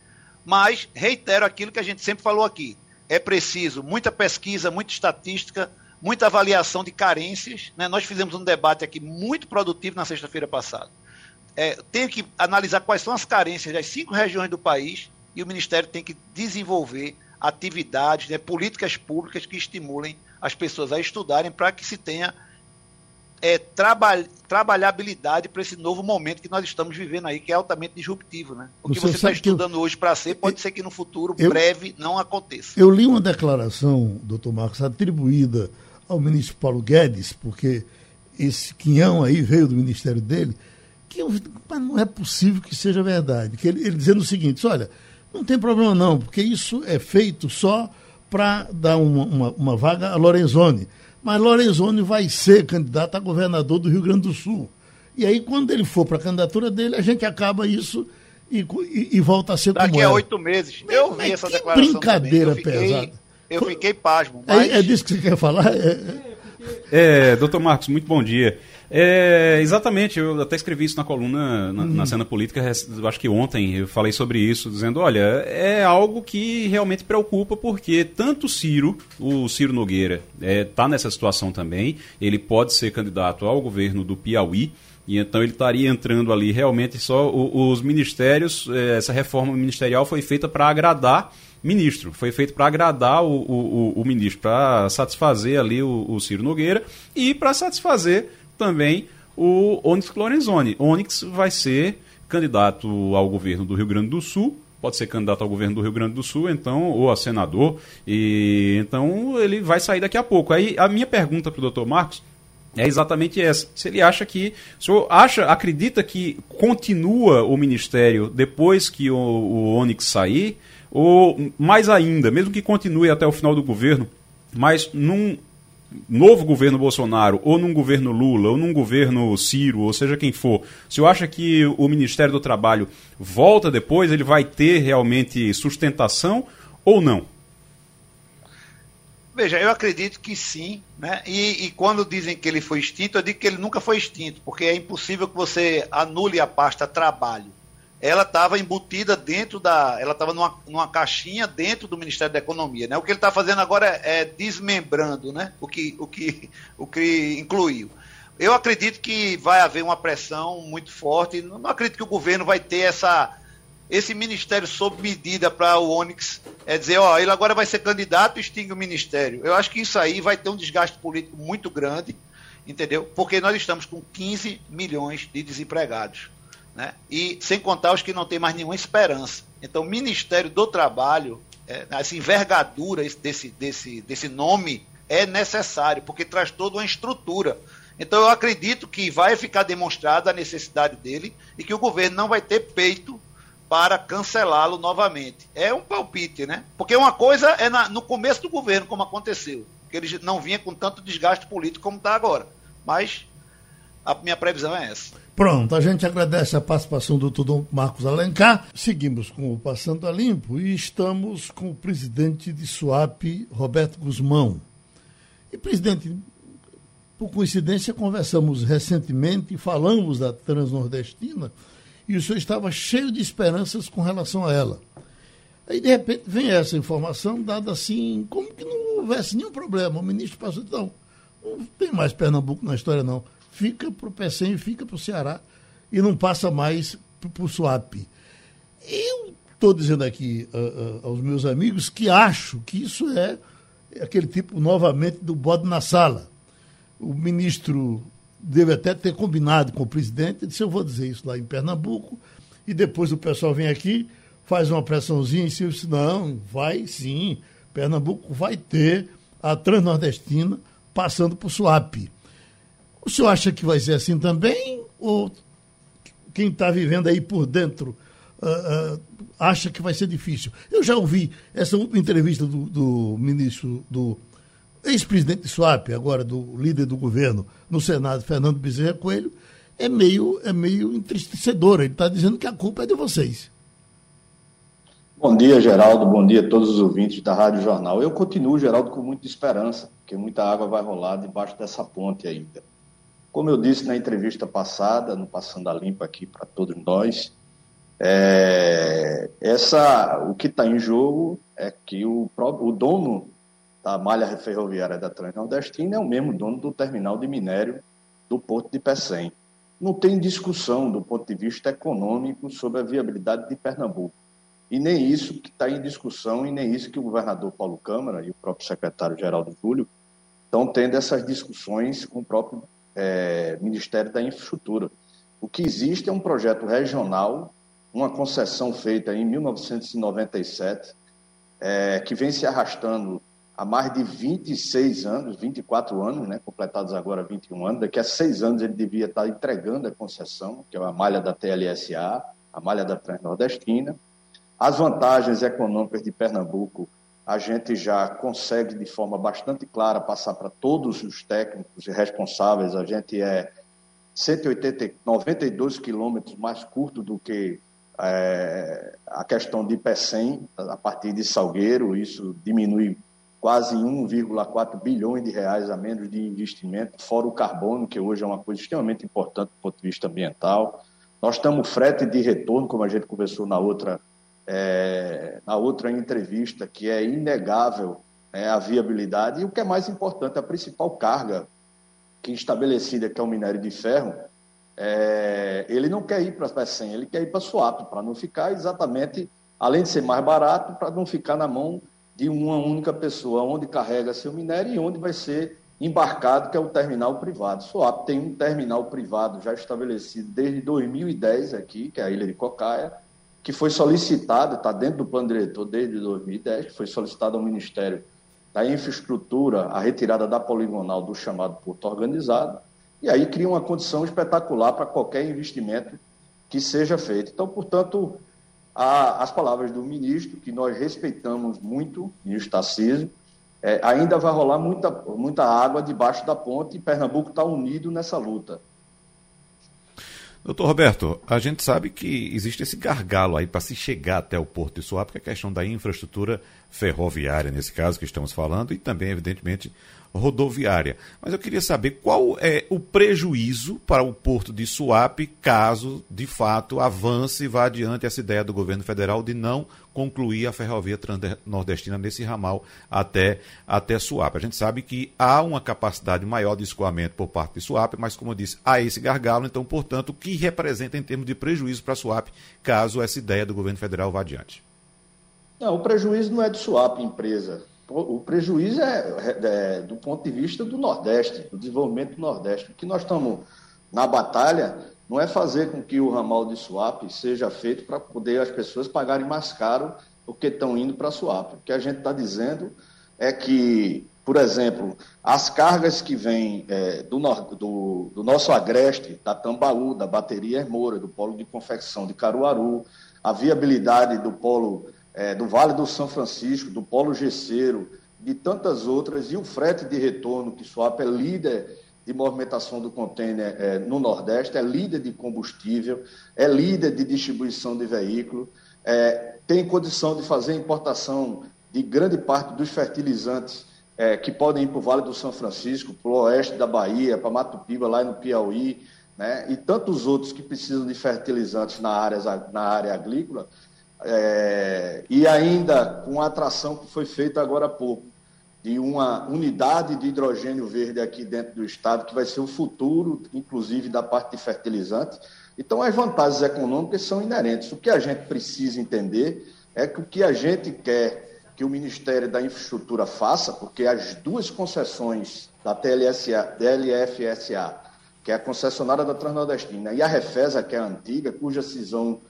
[SPEAKER 6] Mas reitero aquilo que a gente sempre falou aqui: é preciso muita pesquisa, muita estatística, muita avaliação de carências. Né? Nós fizemos um debate aqui muito produtivo na sexta-feira passada. É, tem que analisar quais são as carências das cinco regiões do país e o Ministério tem que desenvolver atividades, né, políticas públicas que estimulem as pessoas a estudarem para que se tenha é, traba trabalhabilidade para esse novo momento que nós estamos vivendo aí, que é altamente disruptivo. Né? O que você está estudando eu, hoje para ser, pode eu, ser que no futuro eu, breve não aconteça.
[SPEAKER 2] Eu li uma declaração, doutor Marcos, atribuída ao ministro Paulo Guedes, porque esse quinhão aí veio do ministério dele, que eu, mas não é possível que seja verdade. Que ele, ele dizendo o seguinte: olha, não tem problema não, porque isso é feito só para dar uma, uma, uma vaga a Lorenzoni mas Lorenzoni vai ser candidato a governador do Rio Grande do Sul. E aí, quando ele for para a candidatura dele, a gente acaba isso e, e, e volta a ser
[SPEAKER 6] Daqui
[SPEAKER 2] como
[SPEAKER 6] Daqui a oito meses. Eu vi essa declaração.
[SPEAKER 2] Brincadeira eu fiquei, pesada.
[SPEAKER 6] Eu fiquei pasmo.
[SPEAKER 2] Mas... É, é disso que você quer falar? É,
[SPEAKER 3] é, é doutor Marcos, muito bom dia. É, exatamente, eu até escrevi isso na coluna na, na, uhum. cena política, acho que ontem eu falei sobre isso, dizendo, olha, é algo que realmente preocupa, porque tanto Ciro, o Ciro Nogueira, está é, tá nessa situação também, ele pode ser candidato ao governo do Piauí, e então ele estaria entrando ali realmente só os ministérios, é, essa reforma ministerial foi feita para agradar ministro. Foi feito para agradar o, o, o ministro, para satisfazer ali o, o Ciro Nogueira e para satisfazer também o Onyx Lorenzoni. Onyx vai ser candidato ao governo do Rio Grande do Sul, pode ser candidato ao governo do Rio Grande do Sul, então, ou a senador, e então ele vai sair daqui a pouco. Aí a minha pergunta para o doutor Marcos é exatamente essa. Se ele acha que. O senhor acha, acredita que continua o ministério depois que o, o Onyx sair? Ou mais ainda, mesmo que continue até o final do governo, mas num novo governo Bolsonaro, ou num governo Lula, ou num governo Ciro, ou seja quem for, se eu acha que o Ministério do Trabalho volta depois, ele vai ter realmente sustentação ou não?
[SPEAKER 6] Veja, eu acredito que sim, né? E, e, quando dizem que ele foi extinto, eu digo que ele nunca foi extinto, porque é impossível que você anule a pasta trabalho ela estava embutida dentro da. Ela estava numa, numa caixinha dentro do Ministério da Economia. Né? O que ele está fazendo agora é, é, desmembrando né? o, que, o, que, o que incluiu. Eu acredito que vai haver uma pressão muito forte. Não, acredito que o governo vai ter essa, esse ministério sob medida para o Onyx é dizer, ó, ele agora vai ser candidato e extingue o ministério. Eu acho que isso aí vai ter um desgaste político muito grande, entendeu? Porque nós estamos com 15 milhões de desempregados né? e sem contar os que não têm mais nenhuma esperança. Então, o Ministério do Trabalho, é, essa envergadura desse, desse, desse nome é necessário, porque traz toda uma estrutura. Então, eu acredito que vai ficar demonstrada a necessidade dele e que o governo não vai ter peito para cancelá-lo novamente. É um palpite, né? Porque uma coisa é na, no começo do governo, como aconteceu, que ele não vinha com tanto desgaste político como está agora. Mas a minha previsão é essa.
[SPEAKER 2] Pronto, a gente agradece a participação do Tudor Marcos Alencar. Seguimos com o Passando a Limpo e estamos com o presidente de SUAP, Roberto Guzmão. E, presidente, por coincidência, conversamos recentemente e falamos da Transnordestina e o senhor estava cheio de esperanças com relação a ela. Aí, de repente, vem essa informação dada assim, como que não houvesse nenhum problema. O ministro passou, então, não tem mais Pernambuco na história, não. Fica para o PECEM, fica para o Ceará e não passa mais para o SUAP. Eu estou dizendo aqui uh, uh, aos meus amigos que acho que isso é aquele tipo, novamente, do bode na sala. O ministro deve até ter combinado com o presidente, disse, eu vou dizer isso lá em Pernambuco, e depois o pessoal vem aqui, faz uma pressãozinha e disse, não, vai sim, Pernambuco vai ter a Transnordestina passando por Suape. O senhor acha que vai ser assim também? Ou quem está vivendo aí por dentro uh, uh, acha que vai ser difícil? Eu já ouvi essa entrevista do, do ministro do ex-presidente de Swap, agora do líder do governo no Senado, Fernando Bezerra Coelho, é meio, é meio entristecedora. Ele está dizendo que a culpa é de vocês.
[SPEAKER 7] Bom dia, Geraldo. Bom dia a todos os ouvintes da Rádio Jornal. Eu continuo, Geraldo, com muita esperança, porque muita água vai rolar debaixo dessa ponte ainda. Como eu disse na entrevista passada, no Passando a Limpa aqui para todos nós, é, essa, o que está em jogo é que o, o dono da malha ferroviária da Transnordestina é o mesmo dono do terminal de minério do Porto de Pecém. Não tem discussão do ponto de vista econômico sobre a viabilidade de Pernambuco. E nem isso que está em discussão, e nem isso que o governador Paulo Câmara e o próprio secretário Geraldo Júlio estão tendo essas discussões com o próprio é, Ministério da Infraestrutura. O que existe é um projeto regional, uma concessão feita em 1997, é, que vem se arrastando há mais de 26 anos, 24 anos, né, completados agora 21 anos. Daqui a seis anos ele devia estar entregando a concessão, que é a malha da TLSA, a malha da Transnordestina. As vantagens econômicas de Pernambuco, a gente já consegue de forma bastante clara passar para todos os técnicos e responsáveis. A gente é 180, 92 quilômetros mais curto do que é, a questão de PECEM, a partir de Salgueiro, isso diminui quase 1,4 bilhões de reais a menos de investimento, fora o carbono, que hoje é uma coisa extremamente importante do ponto de vista ambiental. Nós estamos frete de retorno, como a gente conversou na outra, é, na outra entrevista, que é inegável é, a viabilidade. E o que é mais importante, a principal carga que estabelecida, que é o minério de ferro, é, ele não quer ir para a PECEM, ele quer ir para SWAP, para não ficar exatamente, além de ser mais barato, para não ficar na mão de uma única pessoa, onde carrega seu minério e onde vai ser embarcado, que é o terminal privado. SOAP tem um terminal privado já estabelecido desde 2010 aqui, que é a Ilha de Cocaia, que foi solicitado, está dentro do plano diretor desde 2010, que foi solicitado ao Ministério da Infraestrutura a retirada da poligonal do chamado porto organizado, e aí cria uma condição espetacular para qualquer investimento que seja feito. Então, portanto, a, as palavras do ministro, que nós respeitamos muito, ministro Tarcísio, é, ainda vai rolar muita, muita água debaixo da ponte e Pernambuco está unido nessa luta.
[SPEAKER 4] Doutor Roberto, a gente sabe que existe esse gargalo aí para se chegar até o Porto de Suape, que é a questão da infraestrutura ferroviária, nesse caso que estamos falando, e também, evidentemente, rodoviária. Mas eu queria saber qual é o prejuízo para o porto de Suape caso, de fato, avance e vá adiante essa ideia do governo federal de não concluir a ferrovia nordestina nesse ramal até, até Suape. A gente sabe que há uma capacidade maior de escoamento por parte de Suape, mas, como eu disse, há esse gargalo, então, portanto, o que representa em termos de prejuízo para Suape caso essa ideia do governo federal vá adiante?
[SPEAKER 7] Não, o prejuízo não é de Suape, empresa o prejuízo é, é, do ponto de vista do Nordeste, do desenvolvimento do Nordeste. O que nós estamos na batalha não é fazer com que o ramal de Suape seja feito para poder as pessoas pagarem mais caro porque estão indo para Suape. O que a gente está dizendo é que, por exemplo, as cargas que vêm é, do, do, do, nosso agreste, da Tambaú, da bateria Hermoura, do polo de confecção de Caruaru, a viabilidade do polo é, do Vale do São Francisco, do polo Gesseiro, de tantas outras, e o frete de retorno, que Suape é líder de movimentação do contêiner é, no Nordeste, é líder de combustível, é líder de distribuição de veículo, é, tem condição de fazer importação de grande parte dos fertilizantes é, que podem ir para o Vale do São Francisco, para o oeste da Bahia, para Mato Piba, lá no Piauí, né, e tantos outros que precisam de fertilizantes na área, na área agrícola, é, e ainda com a atração que foi feita agora há pouco, de uma unidade de hidrogênio verde aqui dentro do estado, que vai ser o futuro, inclusive, da parte de fertilizante. Então, as vantagens econômicas são inerentes. O que a gente precisa entender é que o que a gente quer que o Ministério da Infraestrutura faça, porque as duas concessões da TLSA, DLFSA, que é a concessionária da Transnordestina, e a Refesa, que é a antiga, cuja cisão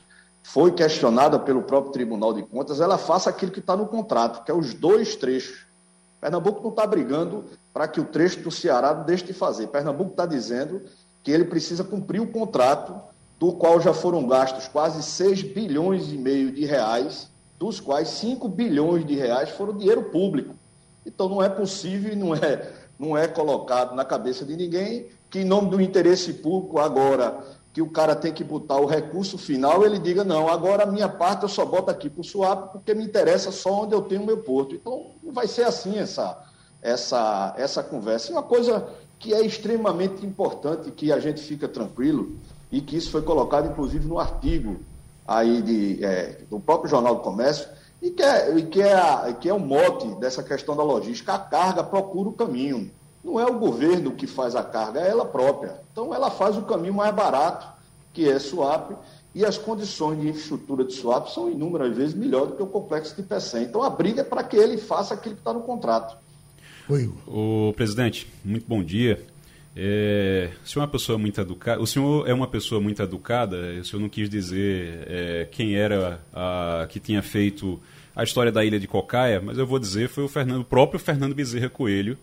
[SPEAKER 7] foi questionada pelo próprio Tribunal de Contas, ela faça aquilo que está no contrato, que é os dois trechos Pernambuco não está brigando para que o trecho do Ceará deixe de fazer. Pernambuco está dizendo que ele precisa cumprir o contrato, do qual já foram gastos quase 6 bilhões e meio de reais, dos quais 5 bilhões de reais foram dinheiro público. Então não é possível e não é, não é colocado na cabeça de ninguém que, em nome do interesse público, agora que o cara tem que botar o recurso final, ele diga, não, agora a minha parte eu só boto aqui para o SWAP porque me interessa só onde eu tenho o meu porto. Então, vai ser assim essa, essa, essa conversa. E uma coisa que é extremamente importante, que a gente fica tranquilo, e que isso foi colocado, inclusive, no artigo aí de, é, do próprio Jornal do Comércio, e que, é, e que, é a, que é o mote dessa questão da logística. A carga procura o caminho. Não é o governo que faz a carga, é ela própria. Então, ela faz o caminho mais barato, que é SWAP, e as condições de infraestrutura de SWAP são inúmeras vezes melhores do que o complexo de PECEM. Então, a briga é para que ele faça aquilo que está no contrato.
[SPEAKER 3] Oi. O presidente, muito bom dia. É, o senhor é uma pessoa muito educada. O senhor é uma pessoa muito educada. O senhor não quis dizer é, quem era a, que tinha feito a história da ilha de Cocaia, mas eu vou dizer foi o, Fernando, o próprio Fernando Bezerra Coelho,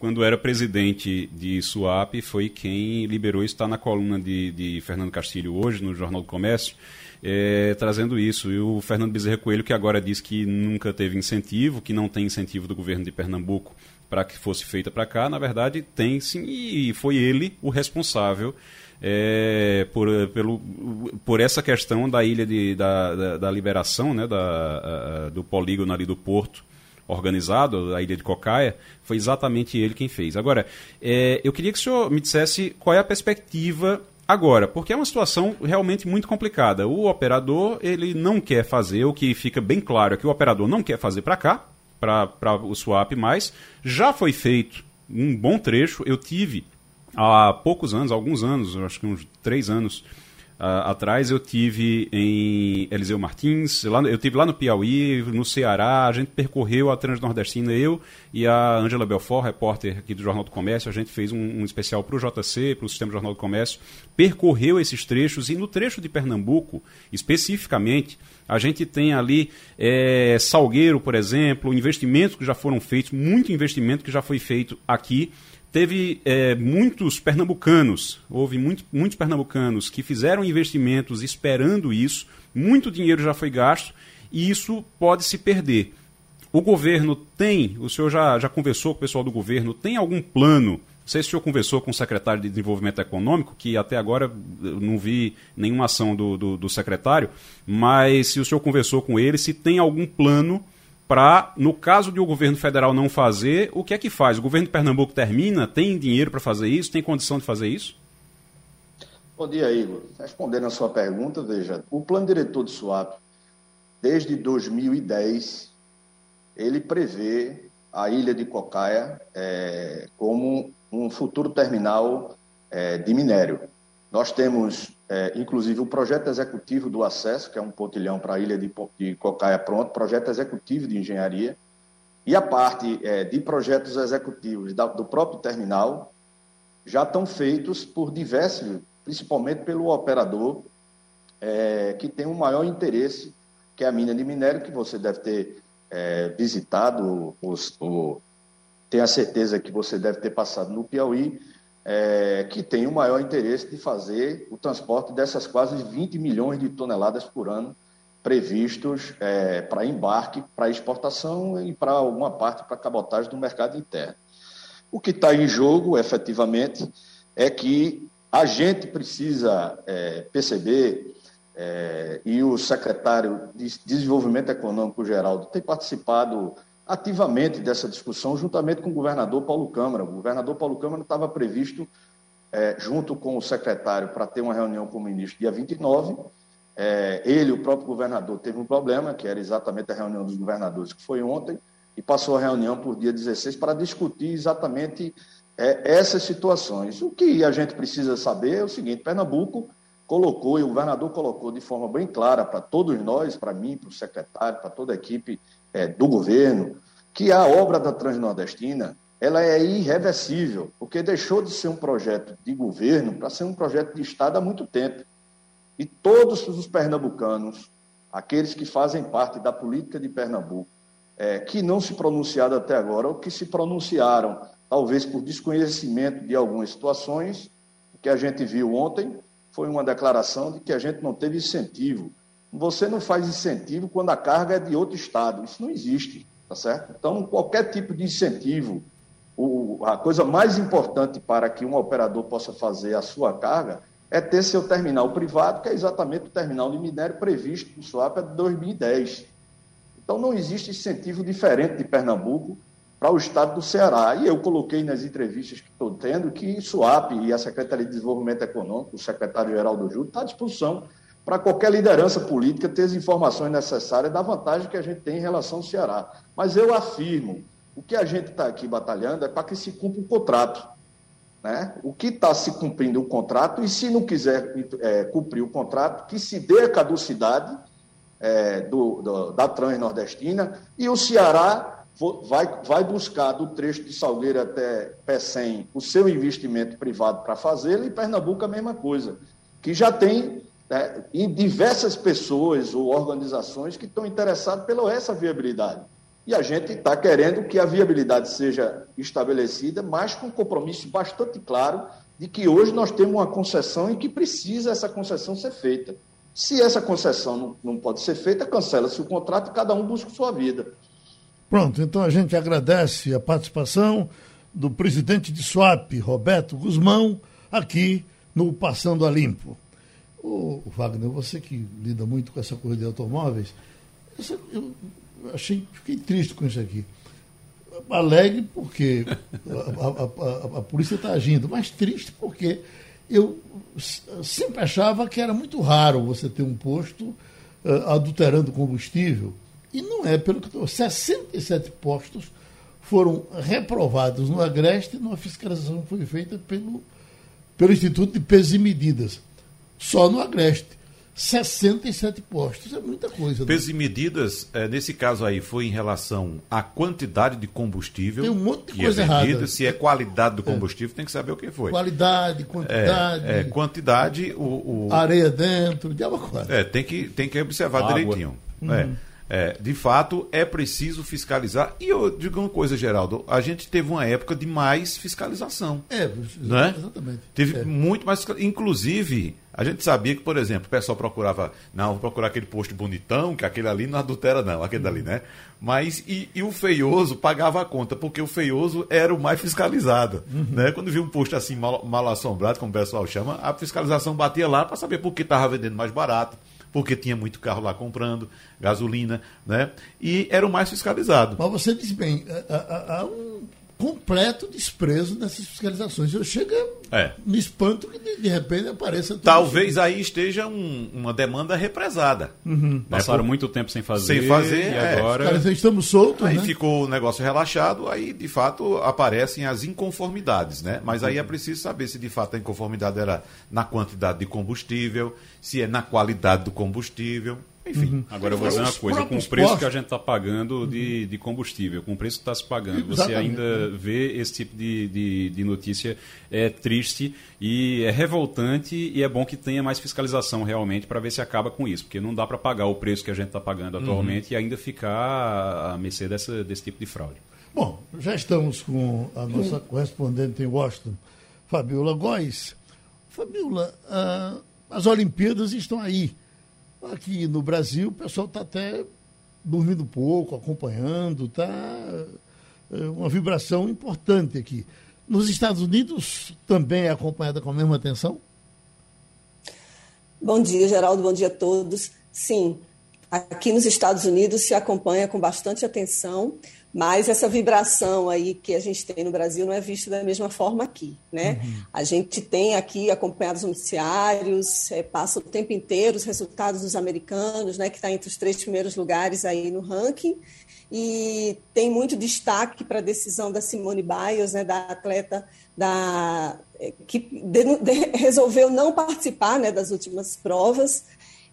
[SPEAKER 3] quando era presidente de SUAP, foi quem liberou, está na coluna de, de Fernando Castilho hoje, no Jornal do Comércio, é, trazendo isso. E o Fernando Bezerra Coelho, que agora diz que nunca teve incentivo, que não tem incentivo do governo de Pernambuco para que fosse feita para cá, na verdade tem sim, e foi ele o responsável é, por, pelo, por essa questão da ilha de, da, da, da liberação né, da, a, do polígono ali do Porto organizado, a ilha de Cocaia, foi exatamente ele quem fez. Agora, é, eu queria que o senhor me dissesse qual é a perspectiva agora, porque é uma situação realmente muito complicada. O operador, ele não quer fazer, o que fica bem claro é que o operador não quer fazer para cá, para o swap mais. Já foi feito um bom trecho, eu tive há poucos anos, alguns anos, acho que uns três anos, Uh, atrás eu tive em Eliseu Martins, lá, eu tive lá no Piauí, no Ceará, a gente percorreu a Transnordestina, eu e a Angela Belfort, repórter aqui do Jornal do Comércio, a gente fez um, um especial para o JC, para o Sistema Jornal do Comércio, percorreu esses trechos e no trecho de Pernambuco, especificamente, a gente tem ali é, Salgueiro, por exemplo, investimentos que já foram feitos, muito investimento que já foi feito aqui, teve é, muitos pernambucanos, houve muito, muitos pernambucanos que fizeram investimentos esperando isso, muito dinheiro já foi gasto e isso pode se perder. O governo tem, o senhor já, já conversou com o pessoal do governo, tem algum plano? Não sei se o senhor conversou com o secretário de Desenvolvimento Econômico, que até agora não vi nenhuma ação do, do, do secretário, mas se o senhor conversou com ele, se tem algum plano para, no caso de o governo federal não fazer, o que é que faz? O governo de Pernambuco termina? Tem dinheiro para fazer isso? Tem condição de fazer isso?
[SPEAKER 7] Bom dia, Igor. Respondendo a sua pergunta, veja, o plano diretor do SWAP, desde 2010, ele prevê a ilha de Cocaia é, como um futuro terminal é, de minério. Nós temos é, inclusive o projeto executivo do acesso, que é um pontilhão para a ilha de, de Cocaia pronto, projeto executivo de engenharia, e a parte é, de projetos executivos da, do próprio terminal já estão feitos por diversos, principalmente pelo operador, é, que tem um maior interesse, que é a mina de minério, que você deve ter é, visitado, os, o, tenho a certeza que você deve ter passado no Piauí, é, que tem o maior interesse de fazer o transporte dessas quase 20 milhões de toneladas por ano previstos é, para embarque, para exportação e para alguma parte para cabotagem do mercado interno. O que está em jogo, efetivamente, é que a gente precisa é, perceber, é, e o secretário de Desenvolvimento Econômico, Geraldo, tem participado ativamente dessa discussão, juntamente com o governador Paulo Câmara. O governador Paulo Câmara estava previsto, é, junto com o secretário, para ter uma reunião com o ministro dia 29. É, ele, o próprio governador, teve um problema, que era exatamente a reunião dos governadores, que foi ontem, e passou a reunião por dia 16 para discutir exatamente é, essas situações. O que a gente precisa saber é o seguinte: Pernambuco colocou, e o governador colocou de forma bem clara para todos nós, para mim, para o secretário, para toda a equipe é, do governo, que a obra da Transnordestina ela é irreversível, porque deixou de ser um projeto de governo para ser um projeto de Estado há muito tempo. E todos os pernambucanos, aqueles que fazem parte da política de Pernambuco, é, que não se pronunciaram até agora, ou que se pronunciaram, talvez por desconhecimento de algumas situações, que a gente viu ontem, foi uma declaração de que a gente não teve incentivo. Você não faz incentivo quando a carga é de outro estado. Isso não existe, tá certo? Então, qualquer tipo de incentivo, o, a coisa mais importante para que um operador possa fazer a sua carga é ter seu terminal privado, que é exatamente o terminal de minério previsto no SWAP de 2010. Então, não existe incentivo diferente de Pernambuco para o estado do Ceará. E eu coloquei nas entrevistas que estou tendo que SUAP e a Secretaria de Desenvolvimento Econômico, o secretário-geral do Júlio, está à disposição para qualquer liderança política ter as informações necessárias da vantagem que a gente tem em relação ao Ceará. Mas eu afirmo, o que a gente está aqui batalhando é para que se cumpra o contrato. Né? O que está se cumprindo o contrato, e se não quiser é, cumprir o contrato, que se dê a caducidade é, do, do, da Transnordestina, e o Ceará vai, vai buscar do trecho de Salgueiro até Pecém o seu investimento privado para fazê-lo, e Pernambuco a mesma coisa, que já tem é, em diversas pessoas ou organizações que estão interessadas pela essa viabilidade. E a gente está querendo que a viabilidade seja estabelecida, mas com um compromisso bastante claro de que hoje nós temos uma concessão e que precisa essa concessão ser feita. Se essa concessão não, não pode ser feita, cancela-se o contrato e cada um busca sua vida.
[SPEAKER 2] Pronto, então a gente agradece a participação do presidente de SWAP, Roberto Guzmão, aqui no Passando a Limpo. O Wagner, você que lida muito com essa corrida de automóveis, eu achei, fiquei triste com isso aqui. Alegre porque a, a, a, a polícia está agindo, mas triste porque eu sempre achava que era muito raro você ter um posto uh, adulterando combustível. E não é, pelo que eu 67 postos foram reprovados no Agreste numa fiscalização que foi feita pelo, pelo Instituto de Pesos e Medidas. Só no Agreste. 67 postos, é muita coisa.
[SPEAKER 4] Né? Pesos e medidas, é, nesse caso aí, foi em relação à quantidade de combustível.
[SPEAKER 2] Tem um monte de
[SPEAKER 4] que
[SPEAKER 2] é coisa é vendida,
[SPEAKER 4] errada. Se é qualidade do é. combustível, é. tem que saber o que foi.
[SPEAKER 2] Qualidade, quantidade.
[SPEAKER 4] É, é quantidade, o, o,
[SPEAKER 2] Areia dentro, diabo quase.
[SPEAKER 4] É, tem que, tem que observar Água. direitinho. Uhum. É. É, de fato, é preciso fiscalizar. E eu digo uma coisa, Geraldo: a gente teve uma época de mais fiscalização.
[SPEAKER 2] É,
[SPEAKER 4] né?
[SPEAKER 2] exatamente.
[SPEAKER 4] Teve é. muito mais. Inclusive, a gente sabia que, por exemplo, o pessoal procurava, não, vou procurar aquele posto bonitão, que aquele ali não adultera, não, aquele dali, né? Mas, e, e, o feioso pagava a conta, porque o feioso era o mais fiscalizado. Uhum. Né? Quando viu um posto assim mal, mal assombrado, como o pessoal chama, a fiscalização batia lá para saber por que estava vendendo mais barato porque tinha muito carro lá comprando, gasolina, né? E era o mais fiscalizado.
[SPEAKER 2] Mas você disse bem, há um completo desprezo dessas fiscalizações. Eu chego é. me espanto que de, de repente apareça.
[SPEAKER 4] Talvez isso. aí esteja um, uma demanda represada.
[SPEAKER 3] Uhum. Né? Passaram Por... muito tempo sem fazer.
[SPEAKER 4] Sem fazer. E
[SPEAKER 3] é. agora.
[SPEAKER 2] Cara, estamos soltos.
[SPEAKER 4] Aí
[SPEAKER 2] né?
[SPEAKER 4] ficou o negócio relaxado, aí de fato aparecem as inconformidades, né? Mas aí é preciso saber se de fato a inconformidade era na quantidade de combustível, se é na qualidade do combustível. Enfim. Uhum.
[SPEAKER 3] Agora eu vou dizer uma coisa, com o preço que a gente está pagando de, de combustível, com o preço que está se pagando, você Exatamente. ainda vê esse tipo de, de, de, notícia é triste e é revoltante e é bom que tenha mais fiscalização realmente para ver se acaba com isso, porque não dá para pagar o preço que a gente está pagando uhum. atualmente uhum. e ainda ficar à mercê dessa, desse tipo de fraude.
[SPEAKER 2] Bom, já estamos com a nossa uhum. correspondente em Washington, Fabiola Góes. Fabiola, uh, as Olimpíadas estão aí Aqui no Brasil, o pessoal está até dormindo pouco, acompanhando, está é, uma vibração importante aqui. Nos Estados Unidos também é acompanhada com a mesma atenção?
[SPEAKER 8] Bom dia, Geraldo, bom dia a todos. Sim, aqui nos Estados Unidos se acompanha com bastante atenção. Mas essa vibração aí que a gente tem no Brasil não é vista da mesma forma aqui, né? Uhum. A gente tem aqui acompanhado os noticiários, é, passa o tempo inteiro os resultados dos americanos, né? Que está entre os três primeiros lugares aí no ranking e tem muito destaque para a decisão da Simone Biles, né? Da atleta da que de, de, resolveu não participar, né? Das últimas provas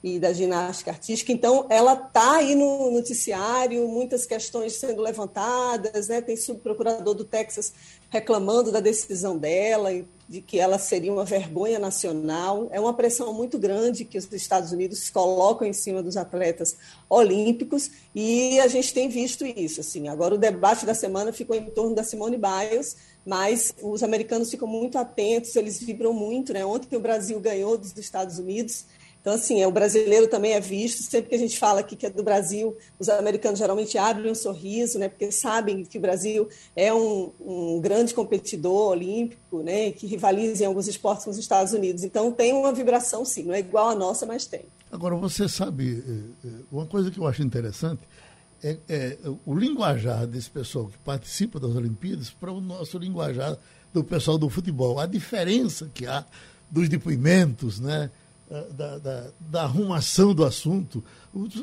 [SPEAKER 8] e da ginástica artística. Então, ela está aí no noticiário, muitas questões sendo levantadas, né? tem subprocurador do Texas reclamando da decisão dela, de que ela seria uma vergonha nacional. É uma pressão muito grande que os Estados Unidos colocam em cima dos atletas olímpicos e a gente tem visto isso. Assim. Agora, o debate da semana ficou em torno da Simone Biles, mas os americanos ficam muito atentos, eles vibram muito. Né? Ontem o Brasil ganhou dos Estados Unidos então, assim, é, o brasileiro também é visto. Sempre que a gente fala aqui que é do Brasil, os americanos geralmente abrem um sorriso, né? Porque sabem que o Brasil é um, um grande competidor olímpico, né? Que rivaliza em alguns esportes com os Estados Unidos. Então, tem uma vibração, sim. Não é igual a nossa, mas tem.
[SPEAKER 2] Agora, você sabe, eh, eh, uma coisa que eu acho interessante é, é o linguajar desse pessoal que participa das Olimpíadas para o nosso linguajar do pessoal do futebol. A diferença que há dos depoimentos, né? Da, da, da, arrumação do assunto.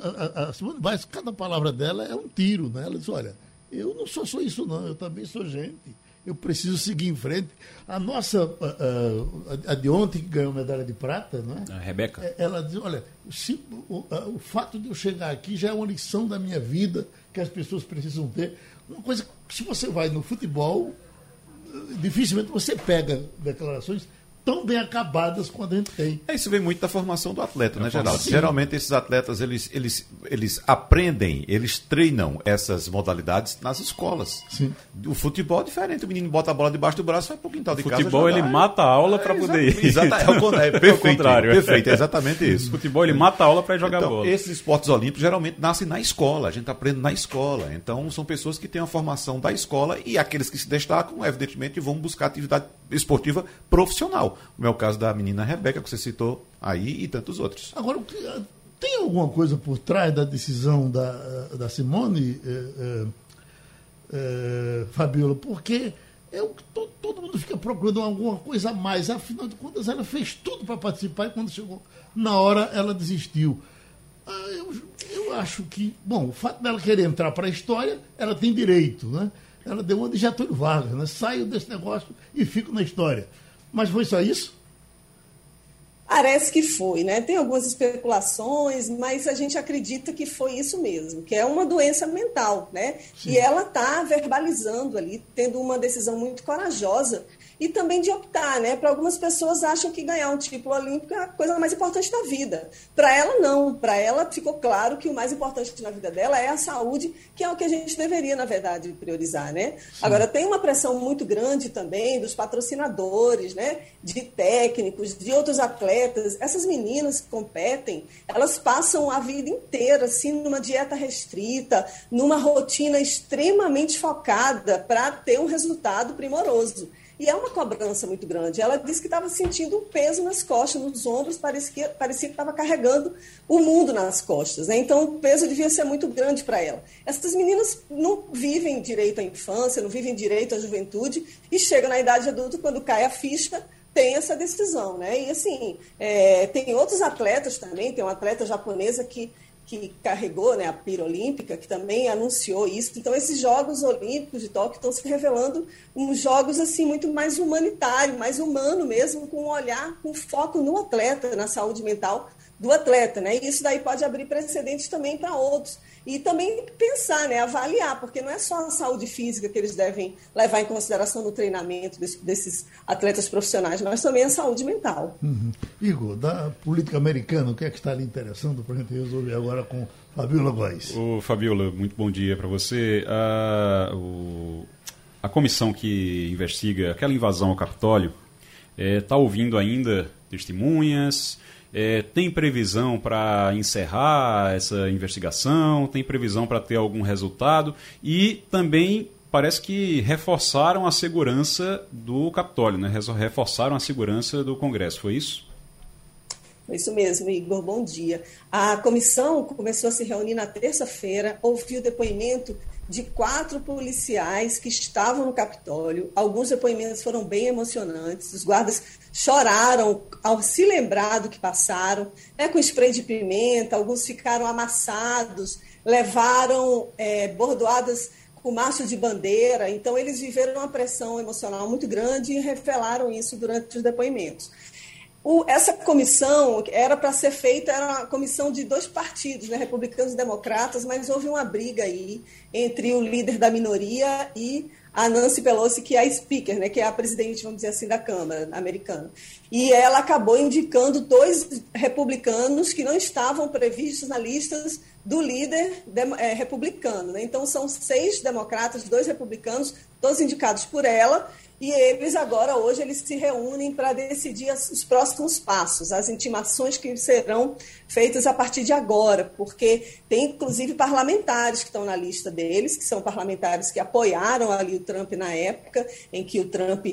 [SPEAKER 2] A, a, Simone Biles, cada palavra dela é um tiro, né? Ela diz, olha, eu não sou só isso não, eu também sou gente. Eu preciso seguir em frente. A nossa, a, a de ontem, que ganhou medalha de prata, né?
[SPEAKER 3] A Rebeca.
[SPEAKER 2] Ela diz, olha, se, o, o fato de eu chegar aqui já é uma lição da minha vida que as pessoas precisam ter. Uma coisa, se você vai no futebol, dificilmente você pega declarações tão bem acabadas quando a gente tem.
[SPEAKER 4] É, isso vem muito da formação do atleta, né, Geraldo? Sim. Geralmente esses atletas, eles, eles, eles aprendem, eles treinam essas modalidades nas escolas. Sim. O futebol é diferente, o menino bota a bola debaixo do braço e vai pro quintal de
[SPEAKER 3] o casa. O futebol, ele mata a aula para é, poder ir. Exato, é, o,
[SPEAKER 4] é, perfeito, é o contrário. Perfeito, é exatamente isso.
[SPEAKER 3] O futebol, ele mata a aula para jogar
[SPEAKER 4] então,
[SPEAKER 3] bola.
[SPEAKER 4] Esses esportes olímpicos geralmente nascem na escola, a gente aprende na escola. Então, são pessoas que têm a formação da escola e aqueles que se destacam, evidentemente, vão buscar atividade esportiva profissional. Como é o caso da menina Rebeca, que você citou aí, e tantos outros.
[SPEAKER 2] Agora, tem alguma coisa por trás da decisão da, da Simone, é, é, Fabiola? Porque o que todo, todo, mundo fica procurando alguma coisa a mais. Afinal de contas, ela fez tudo para participar e quando chegou na hora, ela desistiu. Ah, eu, eu acho que, bom, o fato dela querer entrar para a história, ela tem direito, né? Ela deu uma de Getúlio Vargas, né? Saio desse negócio e fico na história. Mas foi só isso?
[SPEAKER 8] Parece que foi, né? Tem algumas especulações, mas a gente acredita que foi isso mesmo, que é uma doença mental, né? Sim. E ela está verbalizando ali, tendo uma decisão muito corajosa e também de optar, né? Para algumas pessoas acham que ganhar um título olímpico é a coisa mais importante da vida. Para ela não, para ela ficou claro que o mais importante na vida dela é a saúde, que é o que a gente deveria, na verdade, priorizar, né? Sim. Agora tem uma pressão muito grande também dos patrocinadores, né? De técnicos, de outros atletas. Essas meninas que competem, elas passam a vida inteira assim numa dieta restrita, numa rotina extremamente focada para ter um resultado primoroso. E é uma cobrança muito grande. Ela disse que estava sentindo um peso nas costas, nos ombros, parecia que estava carregando o mundo nas costas. Né? Então, o peso devia ser muito grande para ela. Essas meninas não vivem direito à infância, não vivem direito à juventude, e chegam na idade adulta, quando cai a ficha, tem essa decisão. Né? E, assim, é, tem outros atletas também, tem uma atleta japonesa que que carregou né, a pira olímpica, que também anunciou isso. Então, esses Jogos Olímpicos de Tóquio estão se revelando uns jogos assim muito mais humanitário, mais humano mesmo, com um olhar, com foco no atleta, na saúde mental do atleta. Né? E isso daí pode abrir precedentes também para outros. E também pensar, né, avaliar, porque não é só a saúde física que eles devem levar em consideração no treinamento desse, desses atletas profissionais, mas também a saúde mental.
[SPEAKER 2] Uhum. Igor, da política americana, o que é que está lhe interessando para a gente resolver agora com Fabiola Góes?
[SPEAKER 3] Ô, Fabiola, muito bom dia para você. Ah, o, a comissão que investiga aquela invasão ao Capitólio está eh, ouvindo ainda testemunhas, É, tem previsão para encerrar essa investigação? Tem previsão para ter algum resultado? E também parece que reforçaram a segurança do Capitólio, né? reforçaram a segurança do Congresso, foi isso?
[SPEAKER 8] Foi isso mesmo, Igor, bom dia. A comissão começou a se reunir na terça-feira, ouviu depoimento de quatro policiais que estavam no Capitólio. Alguns depoimentos foram bem emocionantes. Os guardas choraram ao se lembrar do que passaram, né, com spray de pimenta. Alguns ficaram amassados, levaram é, bordoadas com macho de bandeira. Então, eles viveram uma pressão emocional muito grande e revelaram isso durante os depoimentos. O, essa comissão era para ser feita, era uma comissão de dois partidos, né, republicanos e democratas, mas houve uma briga aí entre o líder da minoria e a Nancy Pelosi, que é a speaker, né, que é a presidente, vamos dizer assim, da Câmara americana. E ela acabou indicando dois republicanos que não estavam previstos na lista do líder de, é, republicano. Né? Então, são seis democratas, dois republicanos, todos indicados por ela, e eles agora, hoje, eles se reúnem para decidir os próximos passos, as intimações que serão feitas a partir de agora, porque tem, inclusive, parlamentares que estão na lista deles, que são parlamentares que apoiaram ali o Trump na época em que o Trump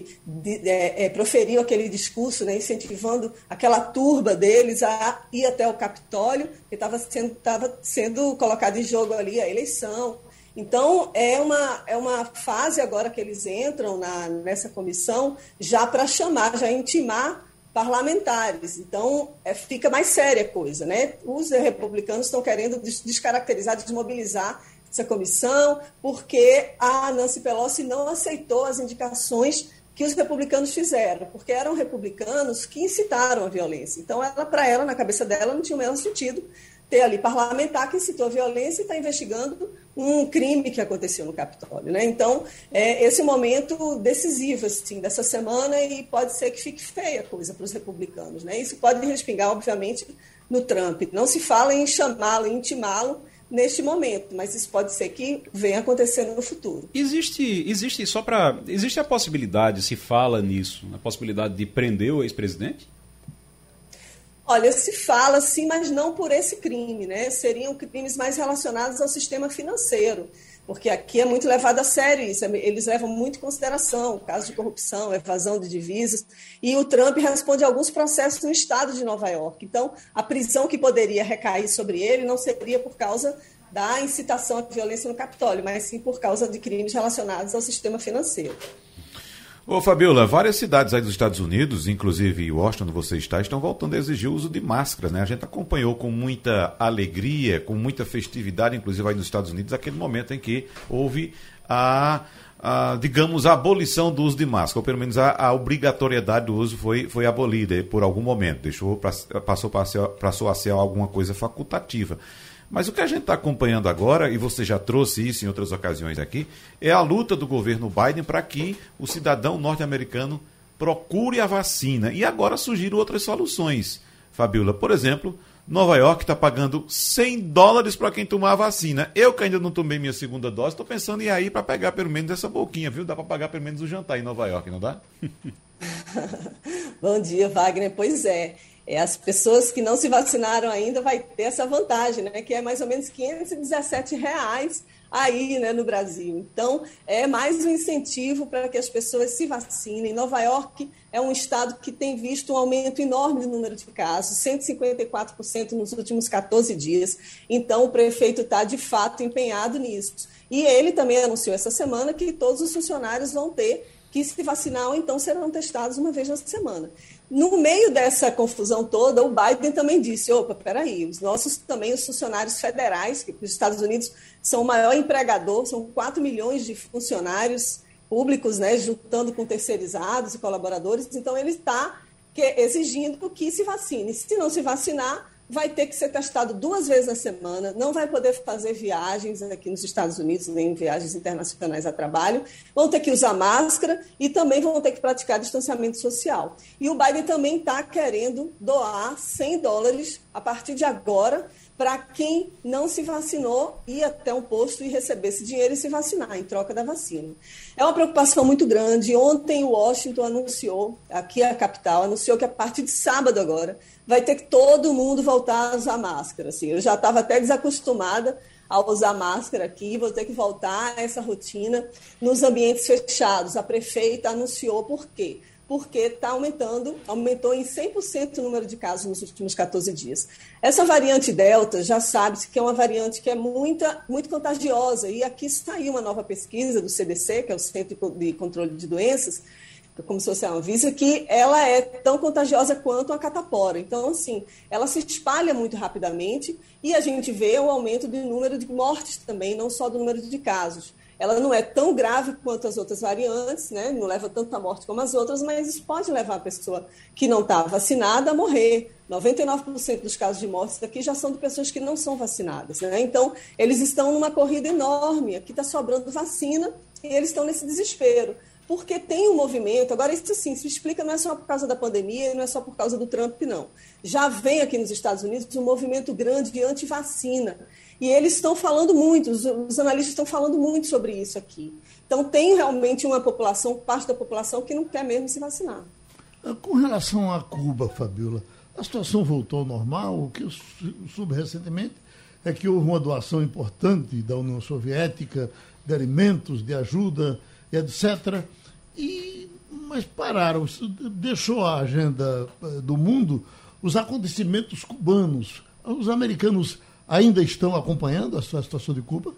[SPEAKER 8] é, é, proferiu aquele discurso, né, incentivando aquela turba deles a ir até o Capitólio, que estava sendo, sendo colocado em jogo ali a eleição, então, é uma, é uma fase agora que eles entram na, nessa comissão já para chamar, já intimar parlamentares. Então, é, fica mais séria a coisa. Né? Os republicanos estão querendo descaracterizar, desmobilizar essa comissão, porque a Nancy Pelosi não aceitou as indicações que os republicanos fizeram, porque eram republicanos que incitaram a violência. Então, ela, para ela, na cabeça dela, não tinha o menor sentido ter ali parlamentar que incitou a violência e está investigando um crime que aconteceu no Capitólio. Né? Então, é esse momento decisivo assim, dessa semana e pode ser que fique feia a coisa para os republicanos. Né? Isso pode respingar, obviamente, no Trump. Não se fala em chamá-lo, em intimá-lo neste momento, mas isso pode ser que venha acontecendo no futuro.
[SPEAKER 3] Existe, existe só para, existe a possibilidade, se fala nisso, a possibilidade de prender o ex-presidente?
[SPEAKER 8] Olha, se fala sim, mas não por esse crime, né? Seriam crimes mais relacionados ao sistema financeiro, porque aqui é muito levado a sério isso, eles levam muito em consideração casos de corrupção, evasão de divisas, e o Trump responde a alguns processos no estado de Nova York. Então, a prisão que poderia recair sobre ele não seria por causa da incitação à violência no Capitólio, mas sim por causa de crimes relacionados ao sistema financeiro.
[SPEAKER 4] Ô Fabiola, várias cidades aí dos Estados Unidos, inclusive Washington, onde você está, estão voltando a exigir o uso de máscara, né? A gente acompanhou com muita alegria, com muita festividade, inclusive aí nos Estados Unidos, aquele momento em que houve a, a digamos, a abolição do uso de máscara, ou pelo menos a, a obrigatoriedade do uso foi, foi abolida por algum momento, deixou, passou, passou a ser alguma coisa facultativa. Mas o que a gente está acompanhando agora, e você já trouxe isso em outras ocasiões aqui, é a luta do governo Biden para que o cidadão norte-americano procure a vacina. E agora surgiram outras soluções, Fabiola. Por exemplo, Nova York está pagando 100 dólares para quem tomar a vacina. Eu que ainda não tomei minha segunda dose, estou pensando em ir aí para pegar pelo menos essa boquinha, viu? Dá para pagar pelo menos o jantar em Nova York, não dá?
[SPEAKER 8] Bom dia, Wagner. Pois é é, as pessoas que não se vacinaram ainda vai ter essa vantagem, né? Que é mais ou menos 517 reais aí, né, no Brasil. Então, é mais um incentivo para que as pessoas se vacinem. Nova York é um estado que tem visto um aumento enorme do número de casos, 154% nos últimos 14 dias. Então, o prefeito está de fato empenhado nisso. E ele também anunciou essa semana que todos os funcionários vão ter que se vacinar ou então serão testados uma vez na semana. No meio dessa confusão toda, o Biden também disse: opa, peraí, os nossos também, os funcionários federais, que os Estados Unidos são o maior empregador, são 4 milhões de funcionários públicos, né, juntando com terceirizados e colaboradores, então ele está exigindo que se vacine. Se não se vacinar, vai ter que ser testado duas vezes na semana, não vai poder fazer viagens aqui nos Estados Unidos, nem viagens internacionais a trabalho, vão ter que usar máscara e também vão ter que praticar distanciamento social. E o Biden também está querendo doar 100 dólares a partir de agora para quem não se vacinou ir até um posto e receber esse dinheiro e se vacinar em troca da vacina. É uma preocupação muito grande. Ontem, Washington anunciou, aqui a capital, anunciou que a partir de sábado agora vai ter que todo mundo voltar a usar máscara. Assim, eu já estava até desacostumada a usar máscara aqui, vou ter que voltar a essa rotina nos ambientes fechados. A prefeita anunciou por quê? porque está aumentando, aumentou em 100% o número de casos nos últimos 14 dias. Essa variante Delta já sabe-se que é uma variante que é muita, muito contagiosa, e aqui saiu uma nova pesquisa do CDC, que é o Centro de Controle de Doenças, como se fosse uma Anvisa, que ela é tão contagiosa quanto a catapora. Então, assim, ela se espalha muito rapidamente e a gente vê o aumento do número de mortes também, não só do número de casos ela não é tão grave quanto as outras variantes, né? não leva tanta morte como as outras, mas isso pode levar a pessoa que não está vacinada a morrer. 99% dos casos de mortes aqui já são de pessoas que não são vacinadas. Né? Então, eles estão numa corrida enorme, aqui está sobrando vacina e eles estão nesse desespero. Porque tem um movimento, agora isso sim, se explica, não é só por causa da pandemia não é só por causa do Trump, não. Já vem aqui nos Estados Unidos um movimento grande de antivacina. E eles estão falando muito, os, os, analistas estão falando muito sobre isso aqui. Então, tem realmente uma população, parte da população, que não quer mesmo se vacinar.
[SPEAKER 2] Ah, com relação a Cuba, Fabiola, a situação voltou ao normal. O que eu soube recentemente é que houve uma doação importante da União Soviética de alimentos, de ajuda, etc. E, mas pararam, deixou a agenda eh, do mundo os acontecimentos cubanos. Os americanos ainda estão acompanhando a situação de Cuba?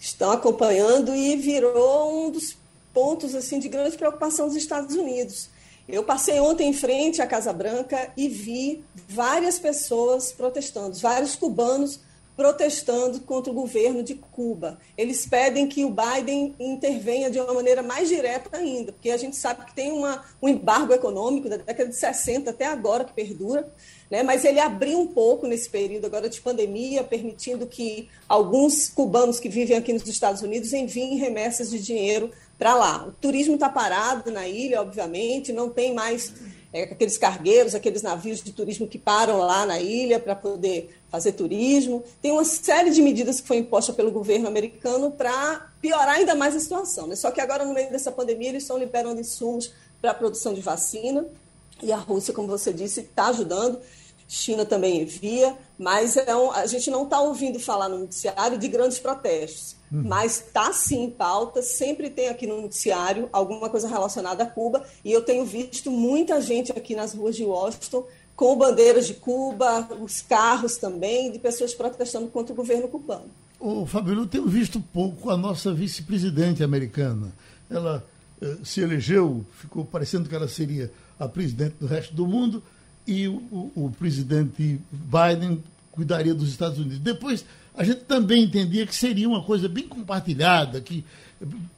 [SPEAKER 8] Estão acompanhando e virou um dos pontos assim de grande preocupação dos Estados Unidos. Eu passei ontem em frente à Casa Branca e vi várias pessoas protestando, vários cubanos protestando contra o governo de Cuba. Eles pedem que o Biden intervenha de uma maneira mais direta ainda, porque a gente sabe que tem uma, um embargo econômico da década de 60 até agora que perdura, né? mas ele abriu um pouco nesse período agora de pandemia, permitindo que alguns cubanos que vivem aqui nos Estados Unidos enviem remessas de dinheiro para lá. O turismo está parado na ilha, obviamente, não tem mais é, aqueles cargueiros, aqueles navios de turismo que param lá na ilha para poder fazer turismo. Tem uma série de medidas que foi imposta pelo governo americano para piorar ainda mais a situação. Né? Só que agora, no meio dessa pandemia, eles estão liberando insumos para a produção de vacina. E a Rússia, como você disse, está ajudando. China também envia, mas é um, a gente não está ouvindo falar no noticiário de grandes protestos. Uhum. Mas está sim em pauta, sempre tem aqui no noticiário alguma coisa relacionada a Cuba, e eu tenho visto muita gente aqui nas ruas de Washington com bandeiras de Cuba, os carros também, de pessoas protestando contra o governo cubano.
[SPEAKER 2] Ô, eu tenho visto pouco a nossa vice-presidente americana. Ela eh, se elegeu, ficou parecendo que ela seria a presidente do resto do mundo, e o, o, o presidente Biden cuidaria dos Estados Unidos. Depois, a gente também entendia que seria uma coisa bem compartilhada, que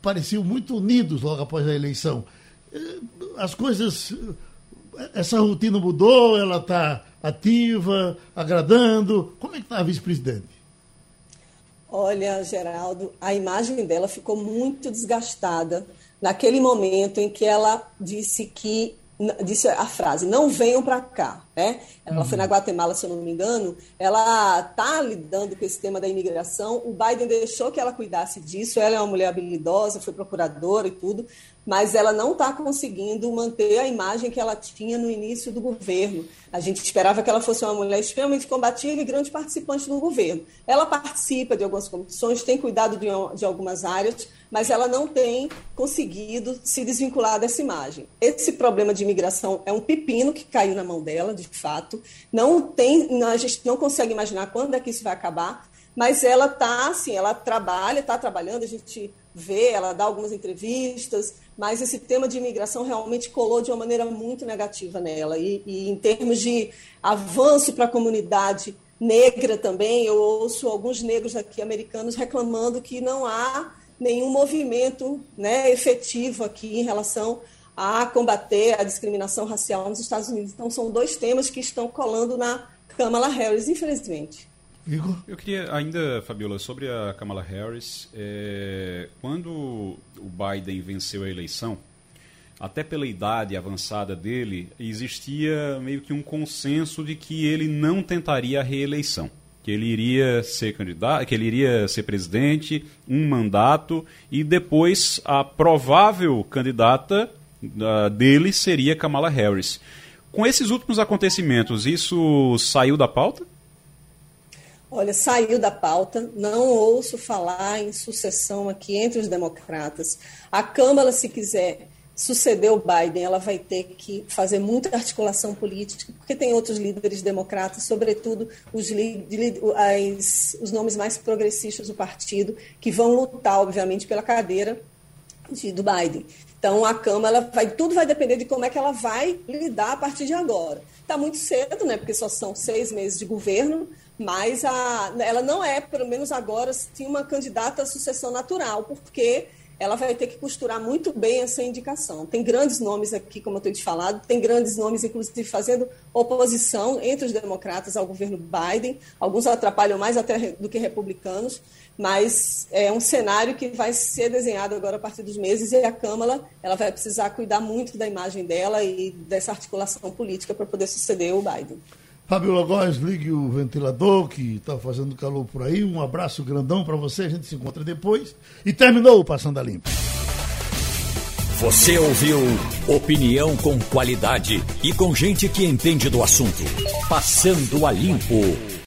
[SPEAKER 2] pareciam muito unidos logo após a eleição. Eh, as coisas essa rotina mudou, ela está ativa, agradando. Como é que está a vice-presidente?
[SPEAKER 8] Olha, Geraldo, a imagem dela ficou muito desgastada naquele momento em que ela disse que disse a frase não venham para cá né ela uhum. foi na uhum. Guatemala se eu não me engano ela está lidando com esse tema da imigração o Biden deixou que ela cuidasse disso ela é uma mulher habilidosa foi procuradora e tudo mas ela não está conseguindo manter a imagem que ela tinha no início do governo. A gente esperava que ela fosse uma mulher extremamente combativa e grande participante do governo. Ela participa de algumas comissões, tem cuidado de, de algumas áreas, mas ela não tem conseguido se desvincular dessa imagem. Esse problema de imigração é um pepino que caiu na mão dela, de fato. Não tem, a gente não consegue imaginar quando é que isso vai acabar, mas ela está assim, ela trabalha, está trabalhando, a gente vê, ela dá algumas entrevistas, mas esse tema de imigração realmente colou de uma maneira muito negativa nela. E, e em termos de avanço para a comunidade negra também, eu ouço alguns negros aqui americanos reclamando que não há nenhum movimento né, efetivo aqui em relação a combater a discriminação racial nos Estados Unidos. Então, são dois temas que estão colando na Kamala Harris, infelizmente.
[SPEAKER 3] Igor? Eu queria ainda, Fabiola, sobre a Kamala Harris. É, quando o Biden venceu a eleição, até pela idade avançada dele, existia meio que um consenso de que ele não tentaria a reeleição. que ele iria ser candidato, que ele iria ser presidente, um mandato e depois a provável candidata uh, dele seria Kamala Harris. Com esses últimos acontecimentos, isso saiu da pauta?
[SPEAKER 8] Olha, saiu da pauta, não ouço falar em sucessão aqui entre os democratas. A Câmara, se quiser suceder o Biden, ela vai ter que fazer muita articulação política, porque tem outros líderes democratas, sobretudo os, as, os nomes mais progressistas do partido, que vão lutar, obviamente, pela cadeira de, do Biden. Então, a Câmara, vai, tudo vai depender de como é que ela vai lidar a partir de agora. Está muito cedo, né, porque só são seis meses de governo, mas a, ela não é, pelo menos agora, sim, uma candidata à sucessão natural, porque ela vai ter que costurar muito bem essa indicação. Tem grandes nomes aqui, como eu tenho te falado, tem grandes nomes, inclusive, fazendo oposição entre os democratas ao governo Biden. Alguns atrapalham mais até do que republicanos, mas é um cenário que vai ser desenhado agora a partir dos meses e a Câmara ela vai precisar cuidar muito da imagem dela e dessa articulação política para poder suceder o Biden.
[SPEAKER 2] Fábio Góes, ligue o ventilador que está fazendo calor por aí. Um abraço grandão para você. A gente se encontra depois. E terminou o Passando a Limpo.
[SPEAKER 1] Você ouviu opinião com qualidade e com gente que entende do assunto. Passando a Limpo.